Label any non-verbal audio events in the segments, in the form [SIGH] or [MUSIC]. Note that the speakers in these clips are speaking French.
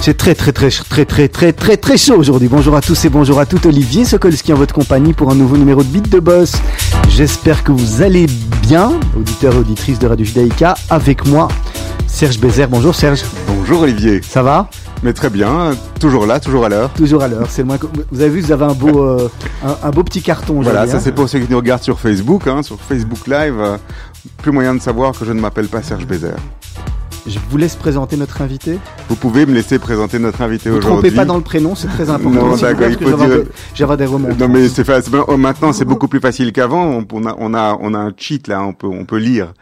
C'est très très très très très très très très chaud aujourd'hui. Bonjour à tous et bonjour à toutes. Olivier Sokolski en votre compagnie pour un nouveau numéro de Beat de Boss. J'espère que vous allez bien, auditeurs et auditrices de Radio Judaïka. Avec moi, Serge Bézère. Bonjour Serge. Bonjour Olivier. Ça va? Mais très bien, toujours là, toujours à l'heure. Toujours à l'heure. C'est le moins. que- Vous avez vu, vous avez un beau [LAUGHS] euh, un, un beau petit carton. Voilà, ça hein. c'est pour ceux qui nous regardent sur Facebook, hein, sur Facebook Live. euh, plus moyen de savoir que je ne m'appelle pas Serge Bézère. Je vous laisse présenter notre invité. Vous pouvez me laisser présenter notre invité Ne vous trompez aujourd'hui. pas dans le prénom, c'est très important. Non, d'accord, il faut dire- des- des. Non mais c'est oh, maintenant c'est beaucoup plus facile qu'avant. On, on a on a on a un cheat là, on peut on peut lire.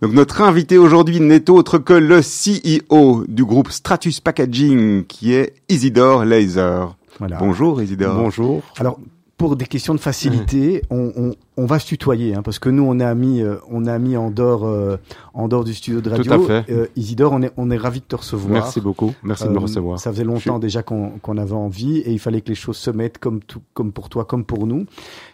Donc notre invité aujourd'hui n'est autre que le CEO du groupe Stratus Packaging, qui est Isidore Laser. Voilà. Bonjour Isidore. Bonjour. Alors, pour des questions de facilité, on, on, on va se tutoyer, hein, parce que nous, on est amis, euh, on est amis en dehors, euh, en dehors du studio de radio. à fait. Euh, Isidore, on est, on est ravis de te recevoir. Merci beaucoup. Merci de me Euh, recevoir. Ça faisait longtemps déjà qu'on qu'on avait envie et il fallait que les choses se mettent comme tout, comme pour toi, comme pour nous.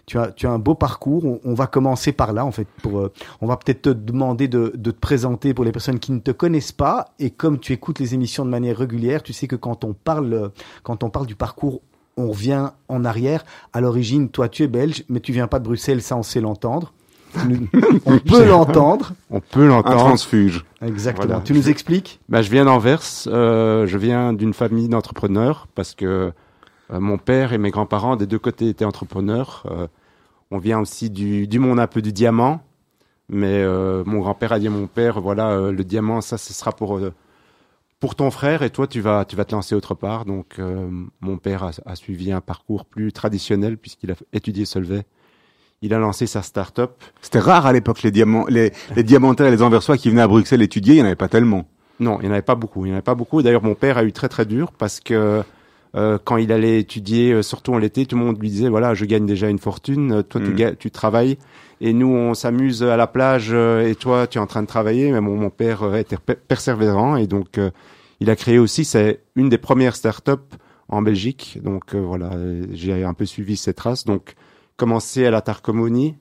Tu as, tu as un beau parcours. On, on va commencer par là, en fait. Pour, on va peut-être te demander de, de te présenter pour les personnes qui ne te connaissent pas. Et comme tu écoutes les émissions de manière régulière, tu sais que quand on parle, quand on parle du parcours, on revient en arrière. À l'origine, toi, tu es belge, mais tu viens pas de Bruxelles, ça, on sait l'entendre. [LAUGHS] On peut l'entendre. On peut Un l'entendre. transfuge. Exactement. Voilà. Tu nous expliques Bah, je viens d'Anvers. Euh, je viens d'une famille d'entrepreneurs parce que euh, mon père et mes grands-parents des deux côtés étaient entrepreneurs. Euh, on vient aussi du, du monde un peu du diamant. Mais euh, mon grand-père a dit à mon père, voilà, euh, le diamant, ça, ce sera pour euh, pour ton frère et toi, tu vas tu vas te lancer autre part. Donc, euh, mon père a, a suivi un parcours plus traditionnel puisqu'il a étudié Solvay. Il a lancé sa start-up C'était rare à l'époque les diamants, les, les diamantaires et les anversois qui venaient à Bruxelles étudier, il n'y en avait pas tellement. Non, il n'y en avait pas beaucoup. Il n'y en avait pas beaucoup. D'ailleurs, mon père a eu très très dur parce que euh, quand il allait étudier, euh, surtout en l'été, tout le monde lui disait voilà, je gagne déjà une fortune, euh, toi tu, Mm. tu travailles, et nous on s'amuse à la plage, et toi tu es en train de travailler. Mais mon, mon père était per- persévérant et donc euh, il a créé aussi, c'est une des premières startups en Belgique. Donc euh, voilà, j'ai un peu suivi ses traces. Donc commencé à la Tarcomonie,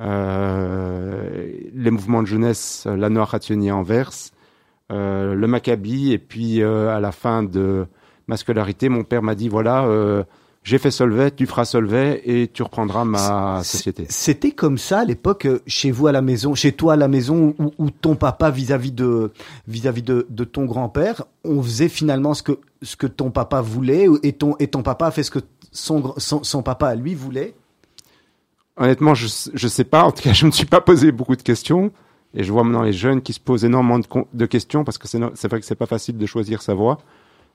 euh, les mouvements de jeunesse, la Noire Rationnier Anvers, euh, le Maccabi, et puis euh, à la fin de ma scolarité, mon père m'a dit voilà, euh, j'ai fait Solvay, tu feras Solvay et tu reprendras ma société. C'était comme ça à l'époque euh, chez vous à la maison, chez toi à la maison ou, ou ton papa vis-à-vis de vis-à-vis de, de ton grand-père, on faisait finalement ce que ce que ton papa voulait et ton et ton papa a fait ce que son son, son papa à lui voulait? Honnêtement, je je sais pas. En tout cas, [LAUGHS] je me suis pas posé beaucoup de questions. Et je vois maintenant les jeunes qui se posent énormément de, questions parce que c'est vrai que c'est pas facile de choisir sa voie.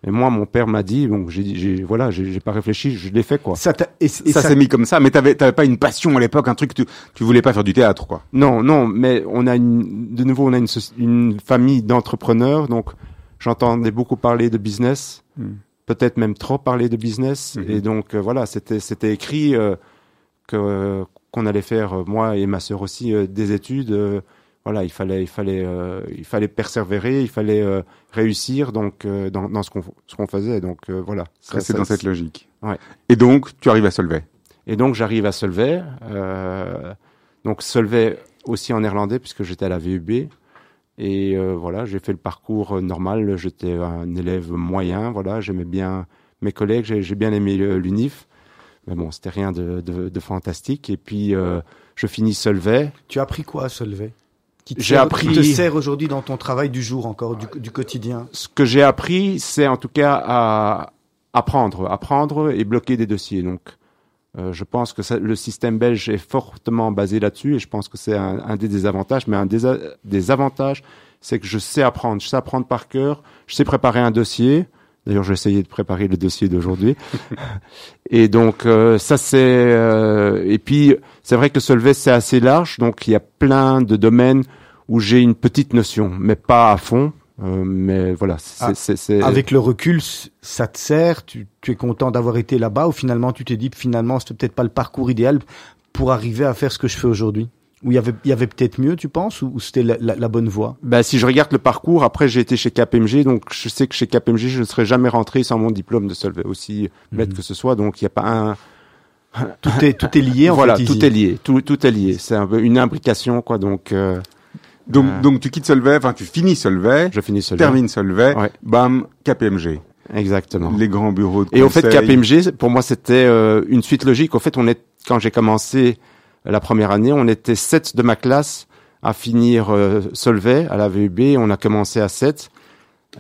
Et moi, mon père m'a dit, donc j'ai voilà, j'ai pas réfléchi, je l'ai fait quoi. Ça et, et ça, ça- s'est mis comme ça, mais t'avais, t'avais pas une passion à l'époque, un truc tu, tu voulais pas faire du théâtre, quoi. Non, non, mais on a une, de nouveau, on a une, famille d'entrepreneurs, donc j'entendais beaucoup parler de business, Hmm. peut-être même trop parler de business, Mhm. et donc euh, voilà, c'était c'était écrit euh, que qu'on allait faire euh, moi et ma sœur aussi euh, des études. Voilà, il fallait il fallait euh, il fallait persévérer, il fallait euh, réussir donc euh, dans, dans ce qu'on ce qu'on faisait, donc euh, voilà. Ça- C'est dans cette logique. Ouais. Et donc, tu arrives à Solvay. et donc j'arrive à Solvay. Euh, donc Solvay aussi en néerlandais puisque j'étais à la VUB. Et euh, voilà, j'ai fait le parcours normal. J'étais un élève moyen. Voilà, j'aimais bien mes collègues. J'ai bien aimé l'UNIF. Mais bon, c'était rien de, de, de fantastique. Et puis euh, je finis Solvay. tu as appris quoi, Solvay? Qui te J'ai sert- appris- qui te sert aujourd'hui dans ton travail du jour encore du, du quotidien. Ce que j'ai appris, c'est en tout cas à apprendre, apprendre et bloquer des dossiers. Donc, euh, je pense que ça- le système belge est fortement basé là-dessus et je pense que c'est un, un des désavantages. Mais un des, a- des avantages, c'est que je sais apprendre, je sais apprendre par cœur, je sais préparer un dossier. D'ailleurs, j'ai essayé de préparer le dossier d'aujourd'hui. [LAUGHS] et donc, euh, ça c'est. euh, et puis, c'est vrai que Solvay c'est assez large, donc il y a plein de domaines où j'ai une petite notion, mais pas à fond. Euh, mais voilà, c'est, Ah, c'est, c'est- Avec le recul, ça te sert. Tu, tu es content d'avoir été là-bas ou finalement tu t'es dit finalement c'était peut-être pas le parcours idéal pour arriver à faire ce que je fais aujourd'hui? Où il y avait, il y avait peut-être mieux, tu penses, ou, ou c'était la, la, la bonne voie? Bah, si je regarde le parcours, après j'ai été chez KPMG, donc je sais que chez KPMG je ne serais jamais rentré sans mon diplôme de Solvay, aussi bête Mhm. que ce soit. Donc il n'y a pas un. [LAUGHS] Tout est, tout est lié en voilà, fait. tout est lié, tout, tout est lié. C'est un peu une imbrication quoi. Donc euh, Donc, Euh. donc tu quittes Solvay, enfin tu finis Solvay, je finis seul. termines Solvay, Ouais. bam, KPMG, Exactement. les grands bureaux de Et au fait, conseil. KPMG, pour moi, c'était euh, une suite logique. Au fait, on est quand j'ai commencé la première année, on était sept de ma classe à finir euh, Solvay à la VUB. On a commencé à sept.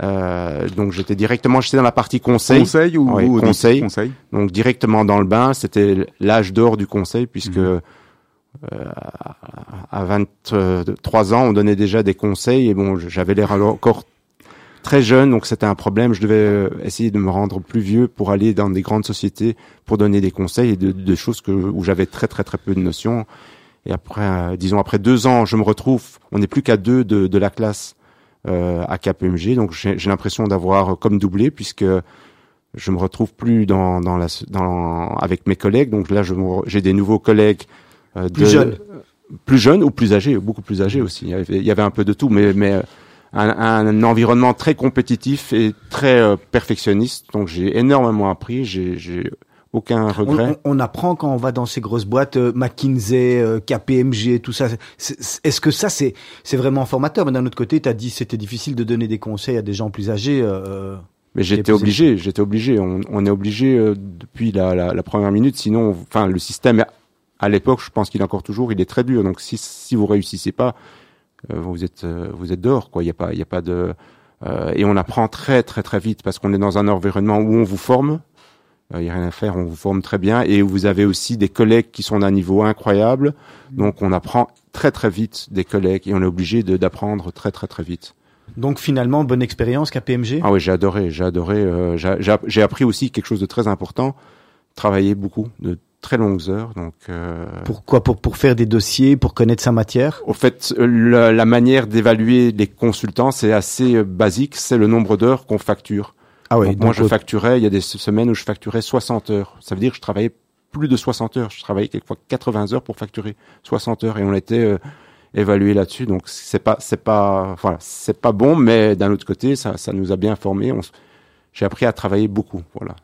Euh, donc j'étais directement, j'étais dans la partie conseil, Conseil ou, Ouais, ou audit conseil. conseil? Donc directement dans le bain. C'était l'âge d'or du conseil puisque Mhm. euh, à 23 ans, on donnait déjà des conseils et bon, j'avais l'air encore très jeune, donc c'était un problème. Je devais euh, essayer de me rendre plus vieux pour aller dans des grandes sociétés pour donner des conseils et de, de choses que, où j'avais très très très peu de notions. Et après, euh, disons après deux ans, je me retrouve, on n'est plus qu'à deux de, de la classe euh, à KPMG, donc j'ai l'impression d'avoir comme doublé puisque je me retrouve plus dans, dans la, dans, avec mes collègues. Donc là, j'ai des nouveaux collègues euh, Plus jeunes. plus jeunes ou plus âgés, beaucoup plus âgés aussi. Il y avait, il y avait un peu de tout, mais, mais euh, un, un environnement très compétitif et très euh, perfectionniste. Donc j'ai énormément appris. J'ai, j'ai aucun regret. on- on apprend quand on va dans ces grosses boîtes, euh, McKinsey, euh, KPMG, tout ça. Est-ce que ça, c'est c'est vraiment formateur? Mais d'un autre côté, tu as dit c'était difficile de donner des conseils à des gens plus âgés. euh, Mais j'étais obligé, j'étais obligé. On, on est obligé euh, depuis la, la, la première minute. Sinon, on- enfin, le système à l'époque, je pense qu'il est encore toujours, il est très dur. Donc, si si vous réussissez pas, vous êtes euh, vous êtes dehors, quoi. Il y a pas il y a pas de euh, et on apprend très très très vite parce qu'on est dans un environnement où on vous forme. Euh, Il y a rien à faire, on vous forme très bien et vous avez aussi des collègues qui sont d'un niveau incroyable. Donc, on apprend très très vite des collègues et on est obligé d'apprendre très très très vite. Donc finalement, bonne expérience KPMG. Ah oui, j'ai adoré, j'ai adoré. euh, j'ai- appris aussi quelque chose de très important, travailler beaucoup, de très longues heures. Donc, euh, Pourquoi pour, pour faire des dossiers, pour connaître sa matière? Au fait, euh, la, la manière d'évaluer les consultants, c'est assez euh, basique, c'est le nombre d'heures qu'on facture. Ah Donc, moi, je facturais, il y a des se- semaines où je facturais 60 heures. Ça veut dire que je travaillais plus de 60 heures. Je travaillais quelquefois 80 heures pour facturer 60 heures et on était euh, évalué là-dessus. Donc, c'est pas, c'est pas, voilà, c'est pas bon, mais d'un autre côté, ça, ça nous a bien s- J'ai appris à travailler beaucoup, voilà.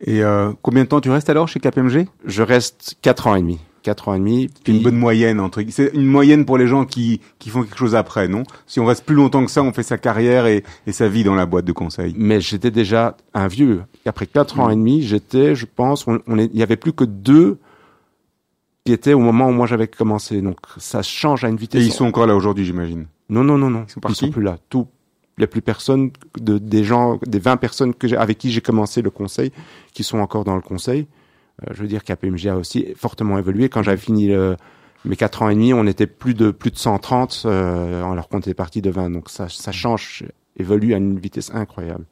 Et euh, combien de temps tu restes alors chez KPMG Je reste quatre ans et demi. Quatre ans et demi. C'est une Puis, bonne moyenne entre c'est une moyenne pour les gens qui qui font quelque chose après, non? Si on reste plus longtemps que ça, on fait sa carrière et, et sa vie dans la boîte de conseil. mais j'étais déjà un vieux. Après quatre ans et demi, j'étais, je pense, on, on est, il y avait plus que deux qui étaient au moment où moi j'avais commencé. Donc ça change à une Et vitesse. ils sont encore là aujourd'hui, j'imagine? Non, non, non, non. Ils sont partis? Plus là. Tout. Il n'y a plus personne de, des gens, des 20 personnes que j'ai, avec qui j'ai commencé le conseil, qui sont encore dans le conseil. Euh, je veux dire qu'APMG a aussi fortement évolué. Quand j'avais fini le- mes quatre ans et demi, on était plus de, plus de 130, euh, alors qu'on était parti de 20. Donc ça, ça change, évolue à une vitesse incroyable.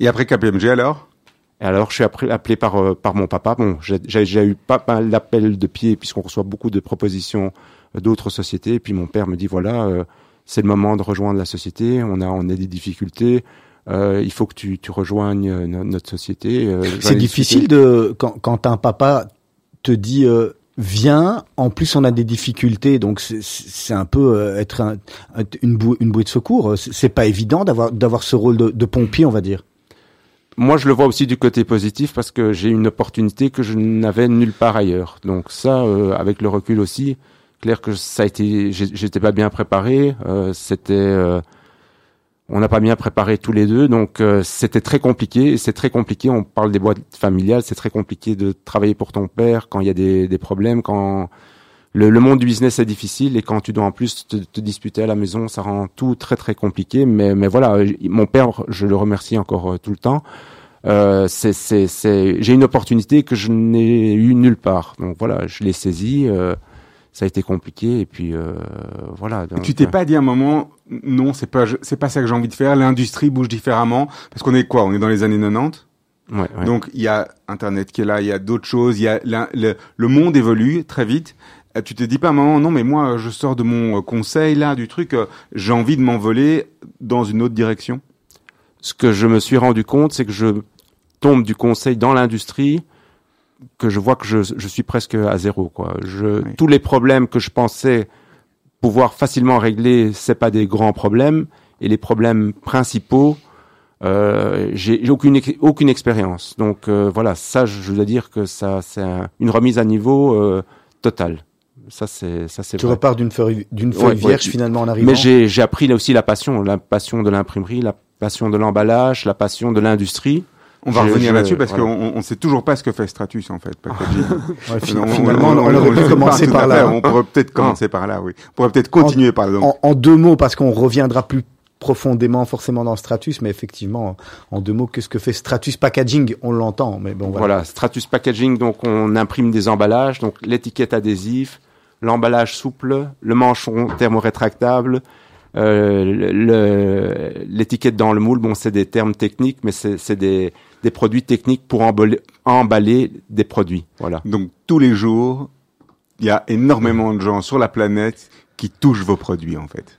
Et après KPMG alors? Et alors, je suis appelé, par, euh, par mon papa. Bon, j'ai eu pas mal d'appels de pied puisqu'on reçoit beaucoup de propositions euh, d'autres sociétés. Et puis mon père me dit voilà, euh, c'est le moment de rejoindre la société. On a, on a des difficultés. Euh, il faut que tu, tu rejoignes euh, no- notre société. Euh, C'est difficile de quand, quand un papa te dit euh, viens. En plus, on a des difficultés, donc c'est- un peu euh, être un- un- une, bouée, une bouée de secours. C'est pas évident d'avoir d'avoir ce rôle de, de pompier, on va dire. Moi, je le vois aussi du côté positif parce que j'ai une opportunité que je n'avais nulle part ailleurs. Donc ça, euh, avec le recul aussi, clair que ça a été, j'étais pas bien préparé. euh, c'était, euh, on n'a pas bien préparé tous les deux, donc euh, c'était très compliqué. C'est très compliqué. On parle des boîtes familiales, c'est très compliqué de travailler pour ton père quand il y a des, des problèmes, quand le, le monde du business est difficile et quand tu dois en plus te, te disputer à la maison, ça rend tout très très compliqué. Mais, mais voilà, mon père, je le remercie encore euh, tout le temps. Euh, c'est, j'ai une opportunité que je n'ai eu nulle part. Donc voilà, je l'ai saisie. euh, ça a été compliqué et puis euh, voilà. Donc, Tu t'es pas dit à un moment, non, c'est pas, c'est pas ça que j'ai envie de faire. L'industrie bouge différemment parce qu'on est quoi On est dans les années 90. Ouais, ouais. Donc il y a Internet qui est là, il y a d'autres choses, il y a l'in- le, le monde évolue très vite. Euh, Tu te dis pas à un moment, non, mais moi je sors de mon euh, conseil là, du truc, euh, j'ai envie de m'envoler dans une autre direction. ce que je me suis rendu compte, c'est que je tombe du conseil dans l'industrie que je vois que je, je suis presque à zéro. Quoi. Je, Oui. Tous les problèmes que je pensais pouvoir facilement régler, c'est pas des grands problèmes, et les problèmes principaux, euh, j'ai aucune aucune expérience. Donc euh, voilà, ça, je dois dire que ça, c'est un- une remise à niveau euh, totale. Ça, c'est ça, c'est Tu vrai. repars d'une feuille, d'une feuille ouais. vierge finalement en arrivant. Mais j'ai j'ai appris là aussi la passion, la passion de l'imprimerie, la passion de l'emballage, la passion de l'industrie. On va revenir là-dessus parce voilà. qu'on on sait toujours pas ce que fait Stratus en fait. [LAUGHS] On- finalement, on, on- aurait pu commencer par là. On pourrait peut-être commencer par là, oui. On pourrait peut-être continuer par là. donc. En, en deux mots, parce qu'on reviendra plus profondément forcément dans Stratus, mais effectivement, en deux mots, qu'est-ce que fait Stratus Packaging? On l'entend, mais bon, voilà. Voilà, Stratus Packaging, donc on imprime des emballages, donc l'étiquette adhésif, l'emballage souple, le manchon thermorétractable, euh, l'étiquette dans le moule. Bon, c'est des termes techniques, mais c'est c'est des, des produits techniques pour emballer, emballer des produits. Voilà. Donc tous les jours, il y a énormément de gens sur la planète qui touchent vos produits en fait.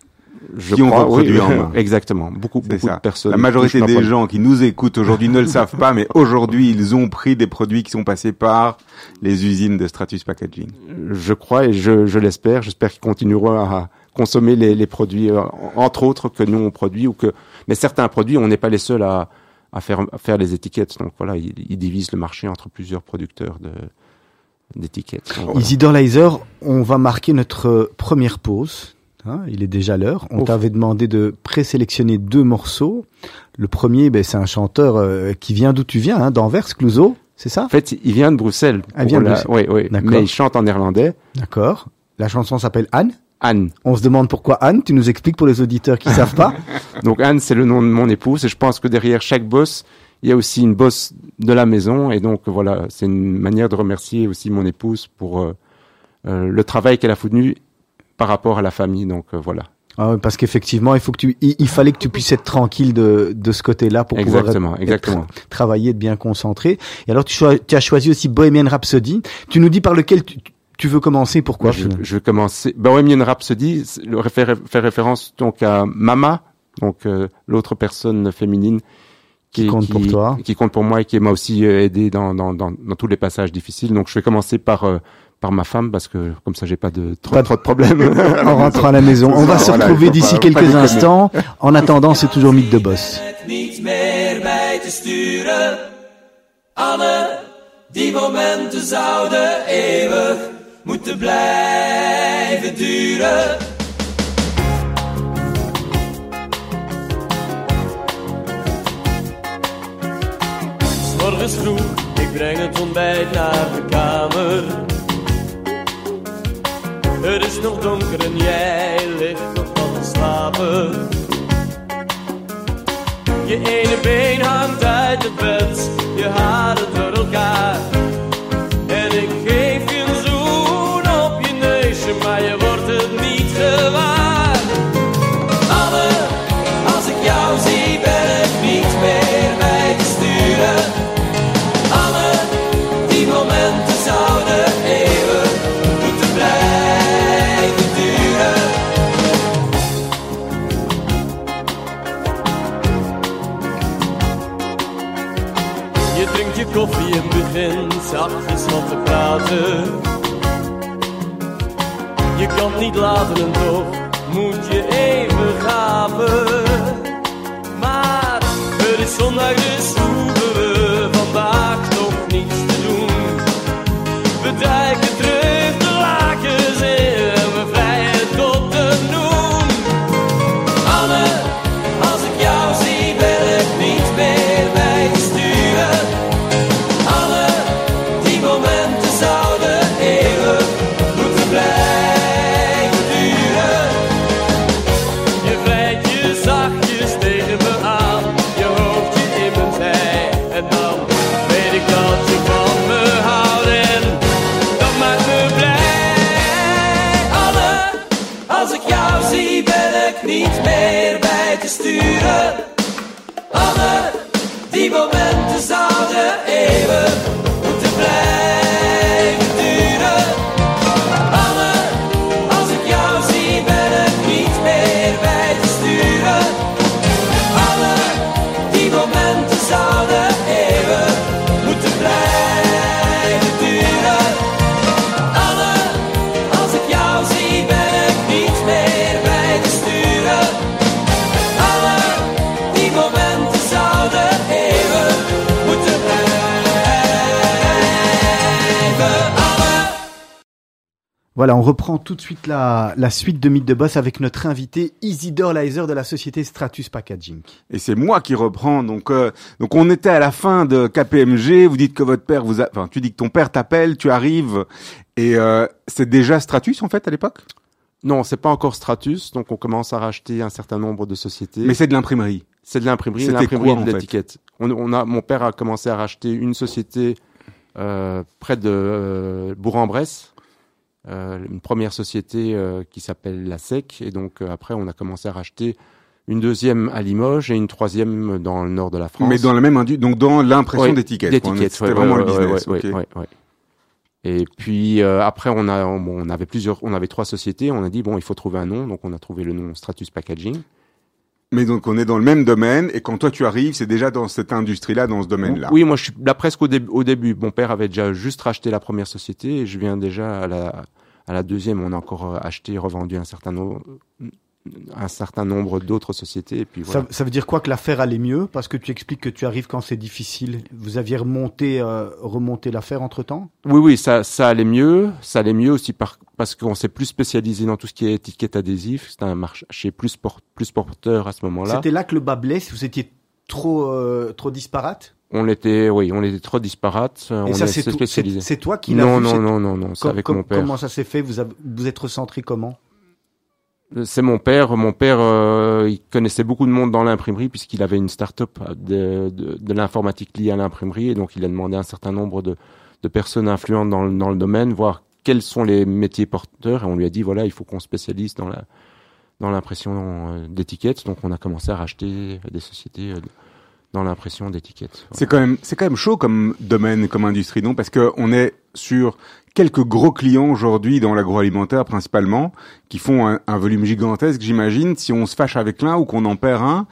Je Qui ont vos produits en main. [LAUGHS] Exactement. Beaucoup, beaucoup ça. de personnes. La majorité des gens qui nous écoutent aujourd'hui ne le savent pas, mais aujourd'hui ils ont pris des produits qui sont passés par les usines de Stratus Packaging. Je crois et je, je l'espère. J'espère qu'ils continueront à consommer les, les produits, euh, entre autres que nous on produit ou que. Mais certains produits, on n'est pas les seuls à, à faire à faire les étiquettes. Donc voilà, ils, ils divisent le marché entre plusieurs producteurs de d'étiquettes. Voilà. Isidore Leiser, on va marquer notre première pause. Hein, il est déjà l'heure. On t'avait demandé de présélectionner deux morceaux. Le premier, ben, c'est un chanteur euh, qui vient d'où tu viens, hein, d'Anvers, Clouseau, c'est ça? En fait, il vient de Bruxelles. Ah, il vient de la- Bruxelles. Oui, oui. D'accord. Mais il chante en néerlandais. D'accord. La chanson s'appelle Anne? Anne. On se demande pourquoi Anne. Tu nous expliques pour les auditeurs qui savent pas. [LAUGHS] Donc Anne, c'est le nom de mon épouse et je pense que derrière chaque boss, il y a aussi une boss de la maison et donc voilà, c'est une manière de remercier aussi mon épouse pour euh, euh, le travail qu'elle a fourni par rapport à la famille. Donc euh, voilà. Ah ouais, parce qu'effectivement, il faut que tu, il, il fallait que tu puisses être tranquille de, de ce côté-là pour Exactement, pouvoir être- exactement. être- travailler, être bien concentré. Et alors, tu as choisi aussi Bohemian Rhapsody. Tu nous dis par lequel tu, tu veux commencer. Pourquoi je, je vais commencer. Bohemian Rhapsody c'est le réfé- fait référence donc à Mama, donc euh, l'autre personne féminine Qui compte pour toi. qui compte pour moi et qui m'a aussi euh, aidé dans, dans, dans, dans tous les passages difficiles. Donc je vais commencer par euh, par ma femme parce que comme ça j'ai pas de trop, Pas de- trop de problèmes. [LAUGHS] En rentrant à la maison. On va se Voilà, retrouver d'ici quelques instants. En attendant, c'est toujours Mythe de Boss. die momenten zouden eeuwig moeten blijven duren. Morgens vroeg, ik breng het ontbijt naar de kamer. Het is nog donker en jij ligt nog van slapen. Je ene been hangt uit het bed, je haren door elkaar. Je drinkt je koffie en begint zachtjes wat te praten. Je kan niet laten en toch moet je even gapen. Maar het is zondag dus hoeven we vandaag nog niets te doen. We Voilà, on reprend tout de suite la, la suite de Mythe de Boss avec notre invité Isidore Leiser de la société Stratus Packaging. Et c'est moi qui reprends. Donc, euh, donc on était à la fin de KPMG. Vous dites que votre père vous, a... enfin, tu dis que ton père t'appelle, tu arrives, et euh, c'est déjà Stratus en fait à l'époque? Non, c'est pas encore Stratus, donc on commence à racheter un certain nombre de sociétés. Mais c'est de l'imprimerie. C'est de l'imprimerie, l'imprimerie de fait? l'étiquette. On, on a, mon père a commencé à racheter une société euh, près de euh, Bourg-en-Bresse, une première société euh, qui s'appelle la SEC, et donc euh, après on a commencé à racheter une deuxième à Limoges et une troisième dans le nord de la France. Mais dans la même industrie, donc dans l'impression Ouais, d'étiquettes. d'étiquettes, C'était ouais, vraiment ouais, le business. ouais, ok. ouais, ouais, ouais. Et puis euh, après on a on avait plusieurs on avait trois sociétés, on a dit bon il faut trouver un nom, donc on a trouvé le nom Stratus Packaging. Mais donc on est dans le même domaine, et quand toi tu arrives, c'est déjà dans cette industrie-là, dans ce domaine-là. Oui, moi je suis là presque au, début au début. Mon père avait déjà juste racheté la première société et je viens déjà à la, à la deuxième. On a encore euh, acheté et revendu un certain, no- un certain nombre d'autres sociétés. Et puis voilà. Ça, ça veut dire quoi que l'affaire allait mieux? Parce que tu expliques que tu arrives quand c'est difficile. Vous aviez remonté, euh, remonté l'affaire entre temps Oui, oui, ça, ça allait mieux. Ça allait mieux aussi par, parce qu'on s'est plus spécialisé dans tout ce qui est étiquette adhésif. C'était un marché plus, por- plus porteur à ce moment-là. C'était là que le bas blesse, vous étiez trop, euh, trop disparate? On était, oui, on était trop disparates. euh, Et on ça, est- c'est spécialisé. c'est- toi qui l'as Non, vu, non, non, non, non, c'est avec mon père. Comment ça s'est fait? Vous, avez- vous êtes recentré comment? C'est mon père. Mon père, euh, il connaissait beaucoup de monde dans l'imprimerie puisqu'il avait une start-up de, de, de l'informatique liée à l'imprimerie et donc il a demandé un certain nombre de, de personnes influentes dans, le- dans le domaine, voir quels sont les métiers porteurs et on lui a dit voilà, il faut qu'on spécialise dans la dans l'impression euh, d'étiquettes. Donc on a commencé à racheter des sociétés euh, dans l'impression d'étiquettes. Voilà. C'est quand même, c'est quand même chaud comme domaine, comme industrie, non? Parce que on est sur quelques gros clients aujourd'hui dans l'agroalimentaire principalement, qui font un, un volume gigantesque, j'imagine. Si on se fâche avec l'un ou qu'on en perd un,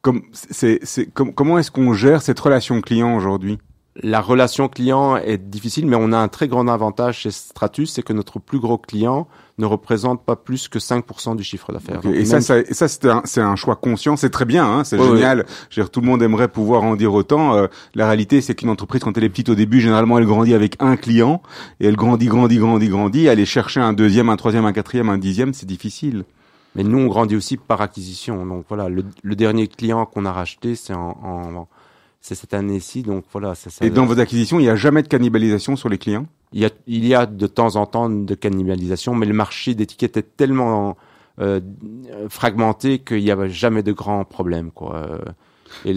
comme, c'est, c'est, com- comment est-ce qu'on gère cette relation client aujourd'hui? La relation client est difficile, mais on a un très grand avantage chez Stratus, c'est que notre plus gros client ne représente pas plus que 5% du chiffre d'affaires. Et ça, même- ça, et ça c'est un, un choix conscient. C'est très bien, hein, c'est Ouais, génial. Je veux dire, tout le monde aimerait pouvoir en dire autant. Euh, la réalité, c'est qu'une entreprise, quand elle est petite au début, généralement, elle grandit avec un client et elle grandit, grandit, grandit, grandit. Aller chercher un deuxième, un troisième, un quatrième, un dixième, c'est difficile. Mais nous, on grandit aussi par acquisition. Donc voilà, le, le dernier client qu'on a racheté, c'est en, en- c'est cette année-ci. Donc voilà, ça. Et dans vos acquisitions, il n'y a jamais de cannibalisation sur les clients? Il y a, il y a de temps en temps de cannibalisation, mais le marché d'étiquettes est tellement euh, fragmenté qu'il n'y avait jamais de grands problèmes, quoi. Euh, Et,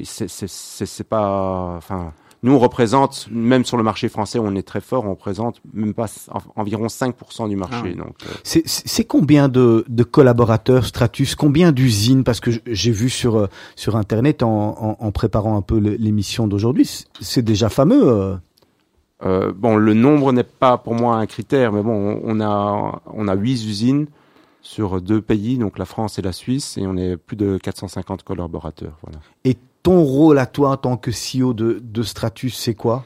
et c'est- pas, enfin, nous on représente, même sur le marché français, on est très fort, on représente même pas en- environ 5% du marché. Ah. Donc, euh, C'est- combien de, de collaborateurs Stratus? Combien d'usines? Parce que j'ai vu sur sur internet en, en, en préparant un peu l'émission d'aujourd'hui, c'est- c'est déjà fameux. euh. Euh, bon, le nombre n'est pas pour moi un critère, mais bon, on- a on a huit usines sur deux pays, donc la France et la Suisse, et on est plus de 450 collaborateurs. Voilà. Et ton rôle à toi en tant que CEO de, de Stratus, c'est quoi?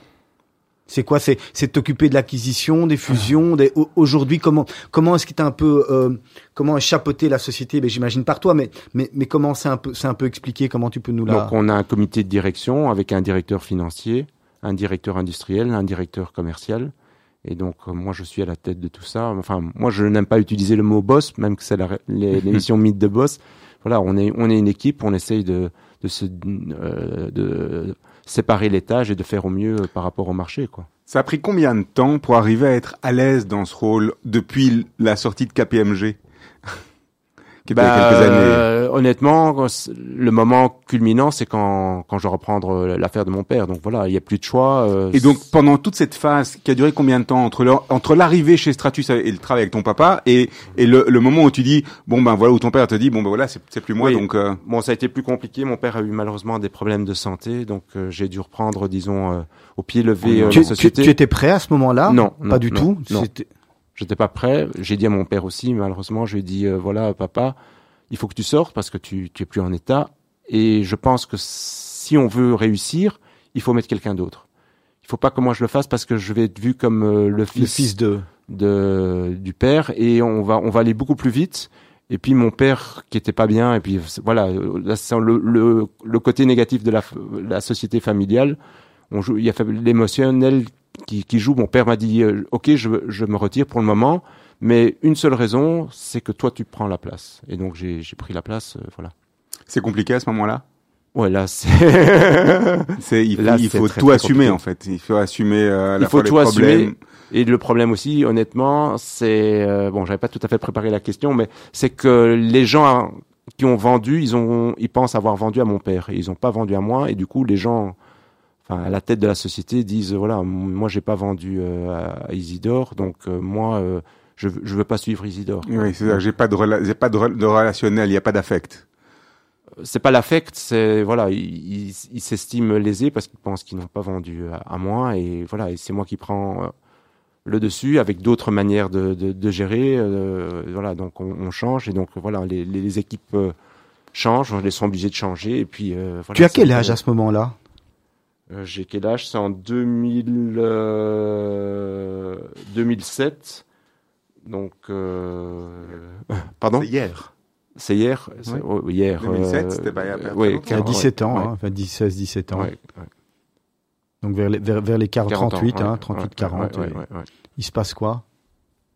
C'est quoi? C'est c'est t'occuper de l'acquisition, des fusions. Des... au- Aujourd'hui, comment comment est-ce que tu un peu euh, comment chapeauter la société? Ben j'imagine par toi, mais mais mais comment c'est un peu c'est un peu expliqué? Comment tu peux nous la Donc on a un comité de direction avec un directeur financier, un directeur industriel, un directeur commercial. Et donc euh, moi je suis à la tête de tout ça. Enfin moi je n'aime pas utiliser le mot boss, même que c'est [LAUGHS] l'émission mythe de boss. Voilà, on est on est une équipe, on essaye de de se euh, de séparer les tâches et de faire au mieux euh, par rapport au marché quoi. Ça a pris combien de temps pour arriver à être à l'aise dans ce rôle depuis la sortie de KPMG Qui était il y a quelques années. euh, honnêtement, le moment culminant, c'est quand, quand je vais reprendre euh, l'affaire de mon père. Donc voilà, il n'y a plus de choix. euh, Et donc pendant toute cette phase qui a duré combien de temps entre le- entre l'arrivée chez Stratus et le travail avec ton papa et, et le, le moment où tu dis bon ben voilà où ton père te dit bon ben voilà c'est c'est plus moi Oui. donc euh, Bon, ça a été plus compliqué. Mon père a eu malheureusement des problèmes de santé, donc j'ai dû reprendre, disons, au pied levé tu, la tu, société. tu étais prêt à ce moment-là? Non, pas non, du non, tout? non. C'était- J'étais pas prêt. J'ai dit à mon père aussi, malheureusement, je lui ai dit euh, voilà, papa, il faut que tu sortes parce que tu, tu es plus en état. Et je pense que si on veut réussir, il faut mettre quelqu'un d'autre. Il faut pas que moi je le fasse parce que je vais être vu comme euh, le fils, Le fils de. de du père et on va on va aller beaucoup plus vite. Et puis mon père qui était pas bien et puis voilà, là, c'est le, le le côté négatif de la, la société familiale. On joue, il y a l'émotionnel qui, qui joue. Mon père m'a dit, euh, ok, je, je me retire pour le moment, mais une seule raison, c'est que toi tu prends la place. Et donc j'ai pris la place, euh, voilà. C'est compliqué à ce moment-là? Ouais, là c'est. [LAUGHS] Il, Là, il c'est faut très, tout très assumer compliqué. en fait. Il faut assumer euh, à la Il faut fois les tout assumer. Et le problème aussi, honnêtement, c'est euh, bon, j'avais pas tout à fait préparé la question, mais c'est que les gens qui ont vendu, ils ont, ils pensent avoir vendu à mon père, et ils ont pas vendu à moi, et du coup, les gens, enfin, à la tête de la société, disent voilà, moi, j'ai pas vendu euh, à Isidore, donc euh, moi, euh, je, je veux pas suivre Isidore. Oui, c'est ça. J'ai pas de j'ai pas de, re- de relationnel. Il y a pas d'affect. C'est pas l'affect, c'est voilà, ils ils s'estiment lésés parce qu'ils pensent qu'ils n'ont pas vendu à, à moi, et voilà, et c'est moi qui prends. euh, le dessus avec d'autres manières de, de, de gérer. euh, voilà, donc on, on change et donc voilà, les, les, les équipes euh, changent, on les sont obligés de changer et puis. euh, voilà, tu as quel âge à ce moment-là? J'ai quel âge? C'est en 2000, euh, 2007. Donc, euh, [LAUGHS] pardon, C'est hier. c'est hier? Ouais. oh, hier. 2007, euh, c'était pas il y a ouais, as Ouais. 17 ans, ouais, hein, enfin 16, 17 ans. ouais, ouais, Donc vers les, vers, vers les 40, 40 ans, 38, ouais, hein, ouais, 38, ouais, 40. ouais, et ouais, ouais. Il se passe quoi?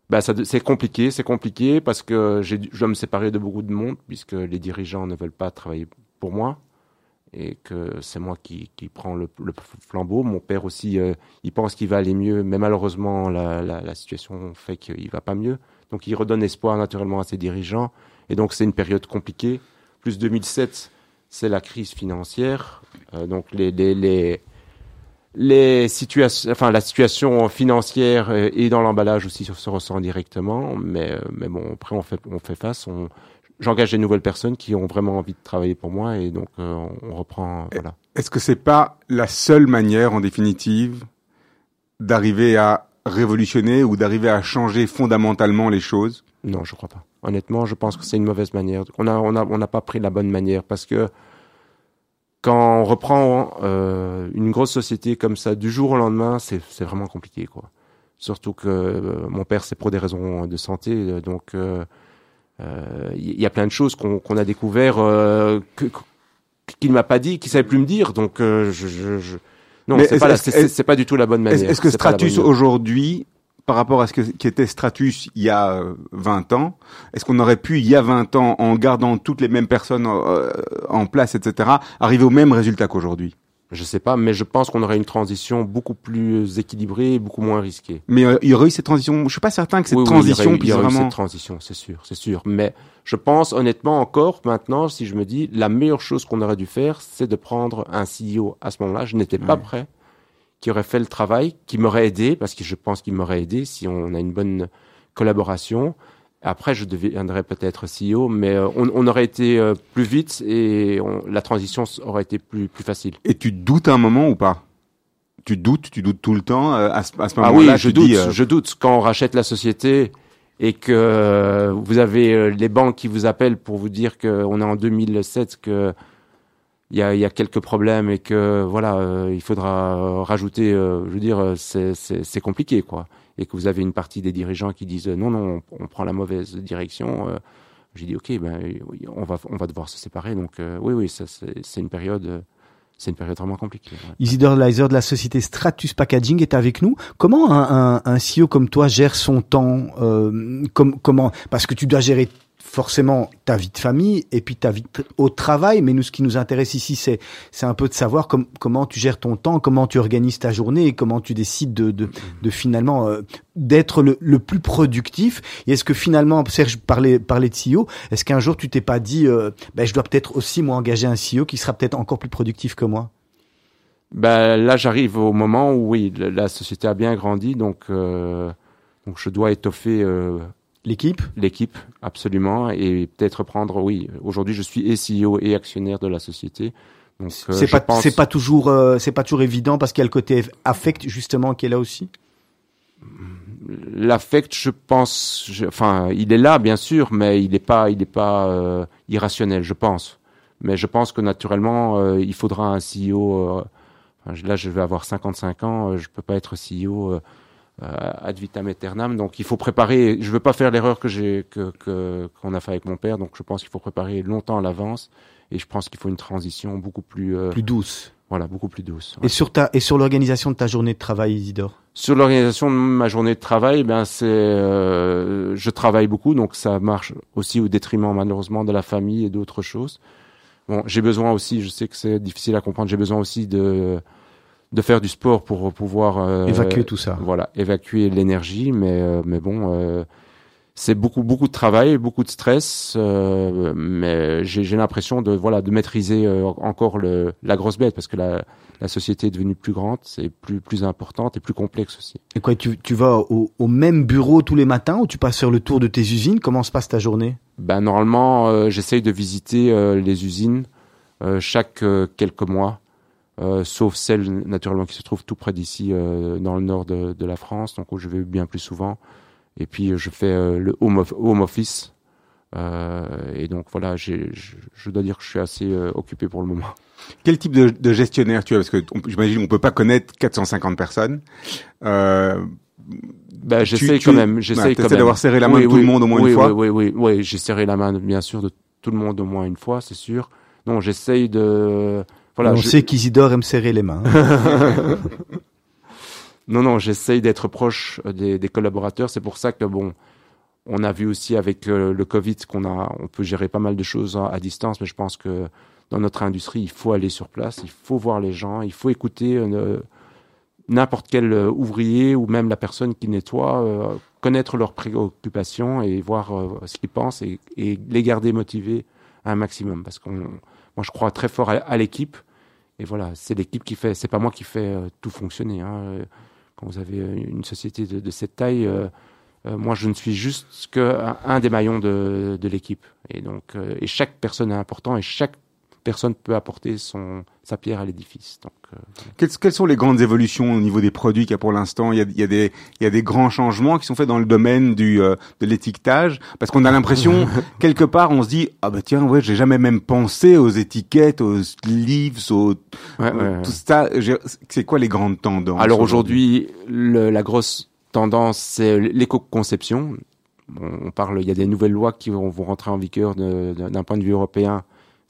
Bah, ça, c'est compliqué, c'est compliqué parce que j'ai, dû- je dois me séparer de beaucoup de monde puisque les dirigeants ne veulent pas travailler pour moi et que c'est moi qui, qui prends le, le flambeau. Mon père aussi, euh, il pense qu'il va aller mieux, mais malheureusement la, la, la situation fait qu'il va pas mieux. Donc il redonne espoir naturellement à ses dirigeants et donc c'est une période compliquée. Plus 2007, c'est la crise financière. Euh, donc les, les, les les situations, enfin la situation financière et dans l'emballage aussi se ressent directement, mais euh, mais bon après on fait on fait face, j'engage des nouvelles personnes qui ont vraiment envie de travailler pour moi et donc euh, on, reprend voilà. Est-ce que c'est pas la seule manière, en définitive, d'arriver à révolutionner ou d'arriver à changer fondamentalement les choses? Non, je crois pas. Honnêtement, je pense que c'est une mauvaise manière. On a on a on n'a pas pris la bonne manière parce que quand on reprend euh, une grosse société comme ça du jour au lendemain, c'est c'est vraiment compliqué quoi. Surtout que euh, mon père c'est pour des raisons de santé, euh, donc euh, il y a plein de choses qu'on qu'on a découvert euh, qu'il m'a pas dit, qu'il savait plus me dire. Donc euh, je, je, je- non, c'est est-ce- pas c'est pas du tout la bonne manière. Est-ce que Stratus aujourd'hui, par rapport à ce que qu'était Stratus il y a euh, 20 ans, est-ce qu'on aurait pu, il y a 20 ans, en gardant toutes les mêmes personnes euh, en place, etc., arriver au même résultat qu'aujourd'hui? Je sais pas, mais je pense qu'on aurait une transition beaucoup plus équilibrée, et beaucoup moins risquée. Mais euh, il y aurait eu cette transition. Je suis pas certain que cette Oui, oui, il y aurait transition eu- il y aurait eu vraiment. cette transition, c'est sûr, c'est sûr. Mais je pense honnêtement encore maintenant, si je me dis la meilleure chose qu'on aurait dû faire, c'est de prendre un CEO à ce moment-là. Je n'étais pas Ouais. prêt, qui aurait fait le travail, qui m'aurait aidé, parce que je pense qu'il m'aurait aidé si on a une bonne collaboration. Après, je deviendrais peut-être CEO, mais euh, on, on aurait été euh, plus vite et on- la transition aurait été plus plus facile. Et tu doutes un moment ou pas? Tu doutes, tu doutes tout le temps euh, à ce, à ce Ah moment-là. oui, je doute, dis, euh, je doute. Quand on rachète la société et que vous avez les banques qui vous appellent pour vous dire qu'on est en 2007, que il y a, il y a quelques problèmes et que voilà, il faudra rajouter. je veux dire, c'est compliqué quoi. Et que vous avez une partie des dirigeants qui disent non non, on, prend la mauvaise direction. euh, J'ai dit ok, ben on va on va devoir se séparer. Donc euh, oui oui, c'est une période. euh, c'est une période vraiment compliquée. ouais. Isidore Leiser de la société Stratus Packaging est avec nous. Comment un, un, un CEO comme toi gère son temps euh, comme, Comment Parce que tu dois gérer forcément ta vie de famille et puis ta vie au travail. Mais nous, ce qui nous intéresse ici, c'est c'est un peu de savoir com- comment tu gères ton temps, comment tu organises ta journée et comment tu décides de, de, de finalement euh, d'être le, le plus productif. Et est-ce que finalement, Serge parlait, parlait de CEO, est-ce qu'un jour tu t'es pas dit, euh, ben, je dois peut-être aussi moi engager un CEO qui sera peut-être encore plus productif que moi? Ben, là, j'arrive au moment où, oui, la, la société a bien grandi, donc, euh, donc je dois étoffer euh, L'équipe l'équipe, absolument, et peut-être prendre, oui, aujourd'hui, je suis et CEO et actionnaire de la société. Donc, euh, c'est pas pense- pas toujours euh, c'est pas toujours évident parce qu'il y a le côté affect justement qui est là aussi. L'affect, je pense, je- enfin, il est là, bien sûr, mais il n'est pas, il est pas euh, irrationnel, je pense. Mais je pense que naturellement, euh, il faudra un CEO. euh, là, je vais avoir 55 ans, euh, je peux pas être CEO euh, ad vitam aeternam. Donc il faut préparer. Je veux pas faire l'erreur que j'ai que que- qu'on a fait avec mon père. Donc je pense qu'il faut préparer longtemps à l'avance. Et je pense qu'il faut une transition beaucoup plus, euh, Plus douce. voilà, beaucoup plus douce. Et sur ta et sur l'organisation de ta journée de travail, Isidore? Sur l'organisation de ma journée de travail, ben c'est, euh, je travaille beaucoup, donc ça marche aussi au détriment malheureusement de la famille et d'autres choses. Bon, j'ai besoin aussi, je sais que c'est difficile à comprendre, j'ai besoin aussi de de faire du sport pour pouvoir euh, Évacuer tout ça. Voilà, évacuer l'énergie, mais euh, mais bon, euh, c'est beaucoup beaucoup de travail, beaucoup de stress, mais j'ai l'impression de voilà de maîtriser encore le la grosse bête parce que la la société est devenue plus grande, c'est plus plus importante et plus complexe aussi. Et quoi, tu, tu vas au, au même bureau tous les matins ou tu passes faire le tour de tes usines? Comment se passe ta journée? Ben normalement, j'essaye de visiter les usines chaque quelques mois, euh, sauf celles naturellement qui se trouvent tout près d'ici, euh, dans le nord de, de la France, donc où je vais bien plus souvent. Et puis je fais euh, le home, of- home office. Euh, et donc voilà, je, je dois dire que je suis assez euh, occupé pour le moment. Quel type de, de gestionnaire tu es Parce que j'imagine on peut pas connaître 450 personnes. Euh, Ben, tu- quand même. quand même. d'avoir serré la main Oui, de tout oui, le monde au moins oui, une fois Oui, oui, oui, oui, j'ai serré la main, bien sûr, de tout le monde au moins une fois, c'est sûr. Non, j'essaye de. Voilà. On je- sait qu'Isidore aime serrer les mains. [LAUGHS] Non, non, j'essaye d'être proche euh, des, des collaborateurs. C'est pour ça que bon, on a vu aussi avec euh, le Covid qu'on a, on peut gérer pas mal de choses à, à distance, mais je pense que dans notre industrie, il faut aller sur place, il faut voir les gens, il faut écouter euh, n'importe quel euh, ouvrier ou même la personne qui nettoie, connaître leurs préoccupations et voir ce qu'ils pensent et, et les garder motivés un maximum. Parce qu'on, moi, je crois très fort à, l'équipe. Et voilà, c'est l'équipe qui fait, c'est pas moi qui fait euh, tout fonctionner. Hein. Quand vous avez euh, une société de, cette taille, euh, moi je ne suis juste qu'un un des maillons de, l'équipe. Et donc, et chaque personne est important et chaque personne peut apporter son sa pierre à l'édifice. Donc, euh, quelles, quelles sont les grandes évolutions au niveau des produits qu'il y a pour l'instant? Il y a, il y a des il y a des grands changements qui sont faits dans le domaine du euh, de l'étiquetage? Parce qu'on a l'impression [LAUGHS] quelque part on se dit ah bah tiens ouais j'ai jamais même pensé aux étiquettes aux leaves aux ouais, Euh, ouais, ouais. tout ça, c'est quoi les grandes tendances Alors aujourd'hui, le- la grosse tendance, c'est l'éco-conception. On parle, il y a des nouvelles lois qui vont, vont rentrer en vigueur d'un point de vue européen.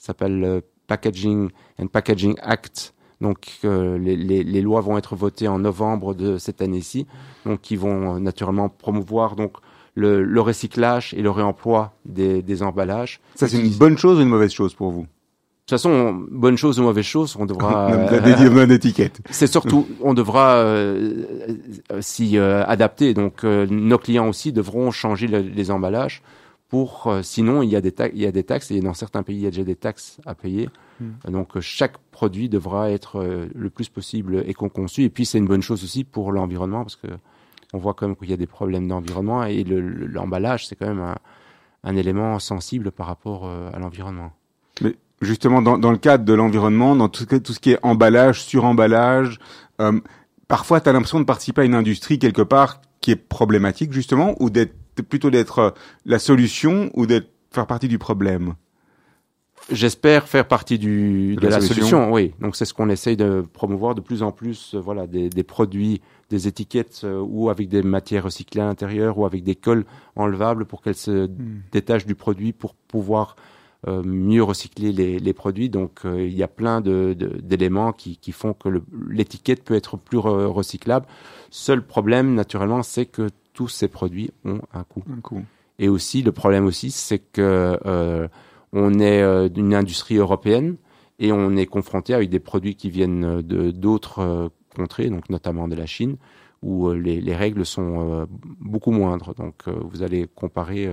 Ça s'appelle le Packaging and Packaging Act. Donc euh, les, les- les lois vont être votées en novembre de cette année-ci. Donc qui vont euh, naturellement promouvoir donc le, le recyclage et le réemploi des, des emballages. Ça c'est une bonne chose ou une mauvaise chose pour vous? De toute façon, bonne chose ou mauvaise chose, on devra. [LAUGHS] Euh, dédié une étiquette. c'est surtout, on devra euh, euh, s'y euh, adapter. Donc, euh, nos clients aussi devront changer le- les emballages. Pour, euh, sinon, il y a des taxes, il y a des taxes et dans certains pays, il y a déjà des taxes à payer. Euh, Donc, euh, chaque produit devra être euh, le plus possible éco-conçu. Et puis, c'est une bonne chose aussi pour l'environnement parce que on voit quand même qu'il y a des problèmes d'environnement et le- le- l'emballage, c'est quand même un, un élément sensible par rapport euh, à l'environnement. Mais justement, dans, dans le cadre de l'environnement, dans tout, ce qui est- tout ce qui est emballage, suremballage, euh, parfois tu as l'impression de participer à une industrie quelque part qui est problématique justement, ou d'être plutôt d'être euh, la solution ou d'être faire partie du problème? J'espère faire partie du, De de, la la, solution. solution. oui. Donc c'est ce qu'on essaye de promouvoir de plus en plus, euh, voilà, des, des produits, des étiquettes euh, ou avec des matières recyclées à l'intérieur ou avec des colles enlevables pour qu'elles se détachent du produit pour pouvoir euh, mieux recycler les, les produits. Donc il y a plein de- de- d'éléments qui, qui font que l'étiquette peut être plus re- recyclable. Seul problème, naturellement, c'est que tous ces produits ont un coût. Un. Et aussi, le problème aussi, c'est que euh, on est euh, d'une industrie européenne et on est confronté avec des produits qui viennent euh, de d'autres euh, contrées, donc notamment de la Chine, où les, les règles sont beaucoup moindres. Donc, vous allez comparer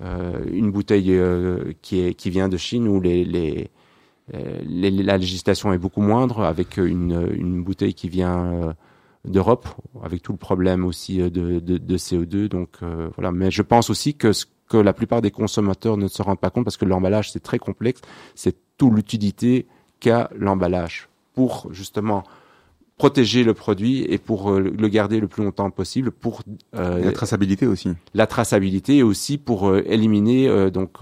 une bouteille qui est qui vient de Chine où les, les, les- la législation est beaucoup moindre avec une, une bouteille qui vient euh, d'Europe, avec tout le problème aussi euh, de, de, de CO2. Donc euh, voilà. Mais je pense aussi que ce que la plupart des consommateurs ne se rendent pas compte, parce que l'emballage c'est très complexe, c'est toute l'utilité qu'a l'emballage pour justement protéger le produit et pour euh, le garder le plus longtemps possible, pour euh, La traçabilité aussi. la traçabilité et aussi pour éliminer donc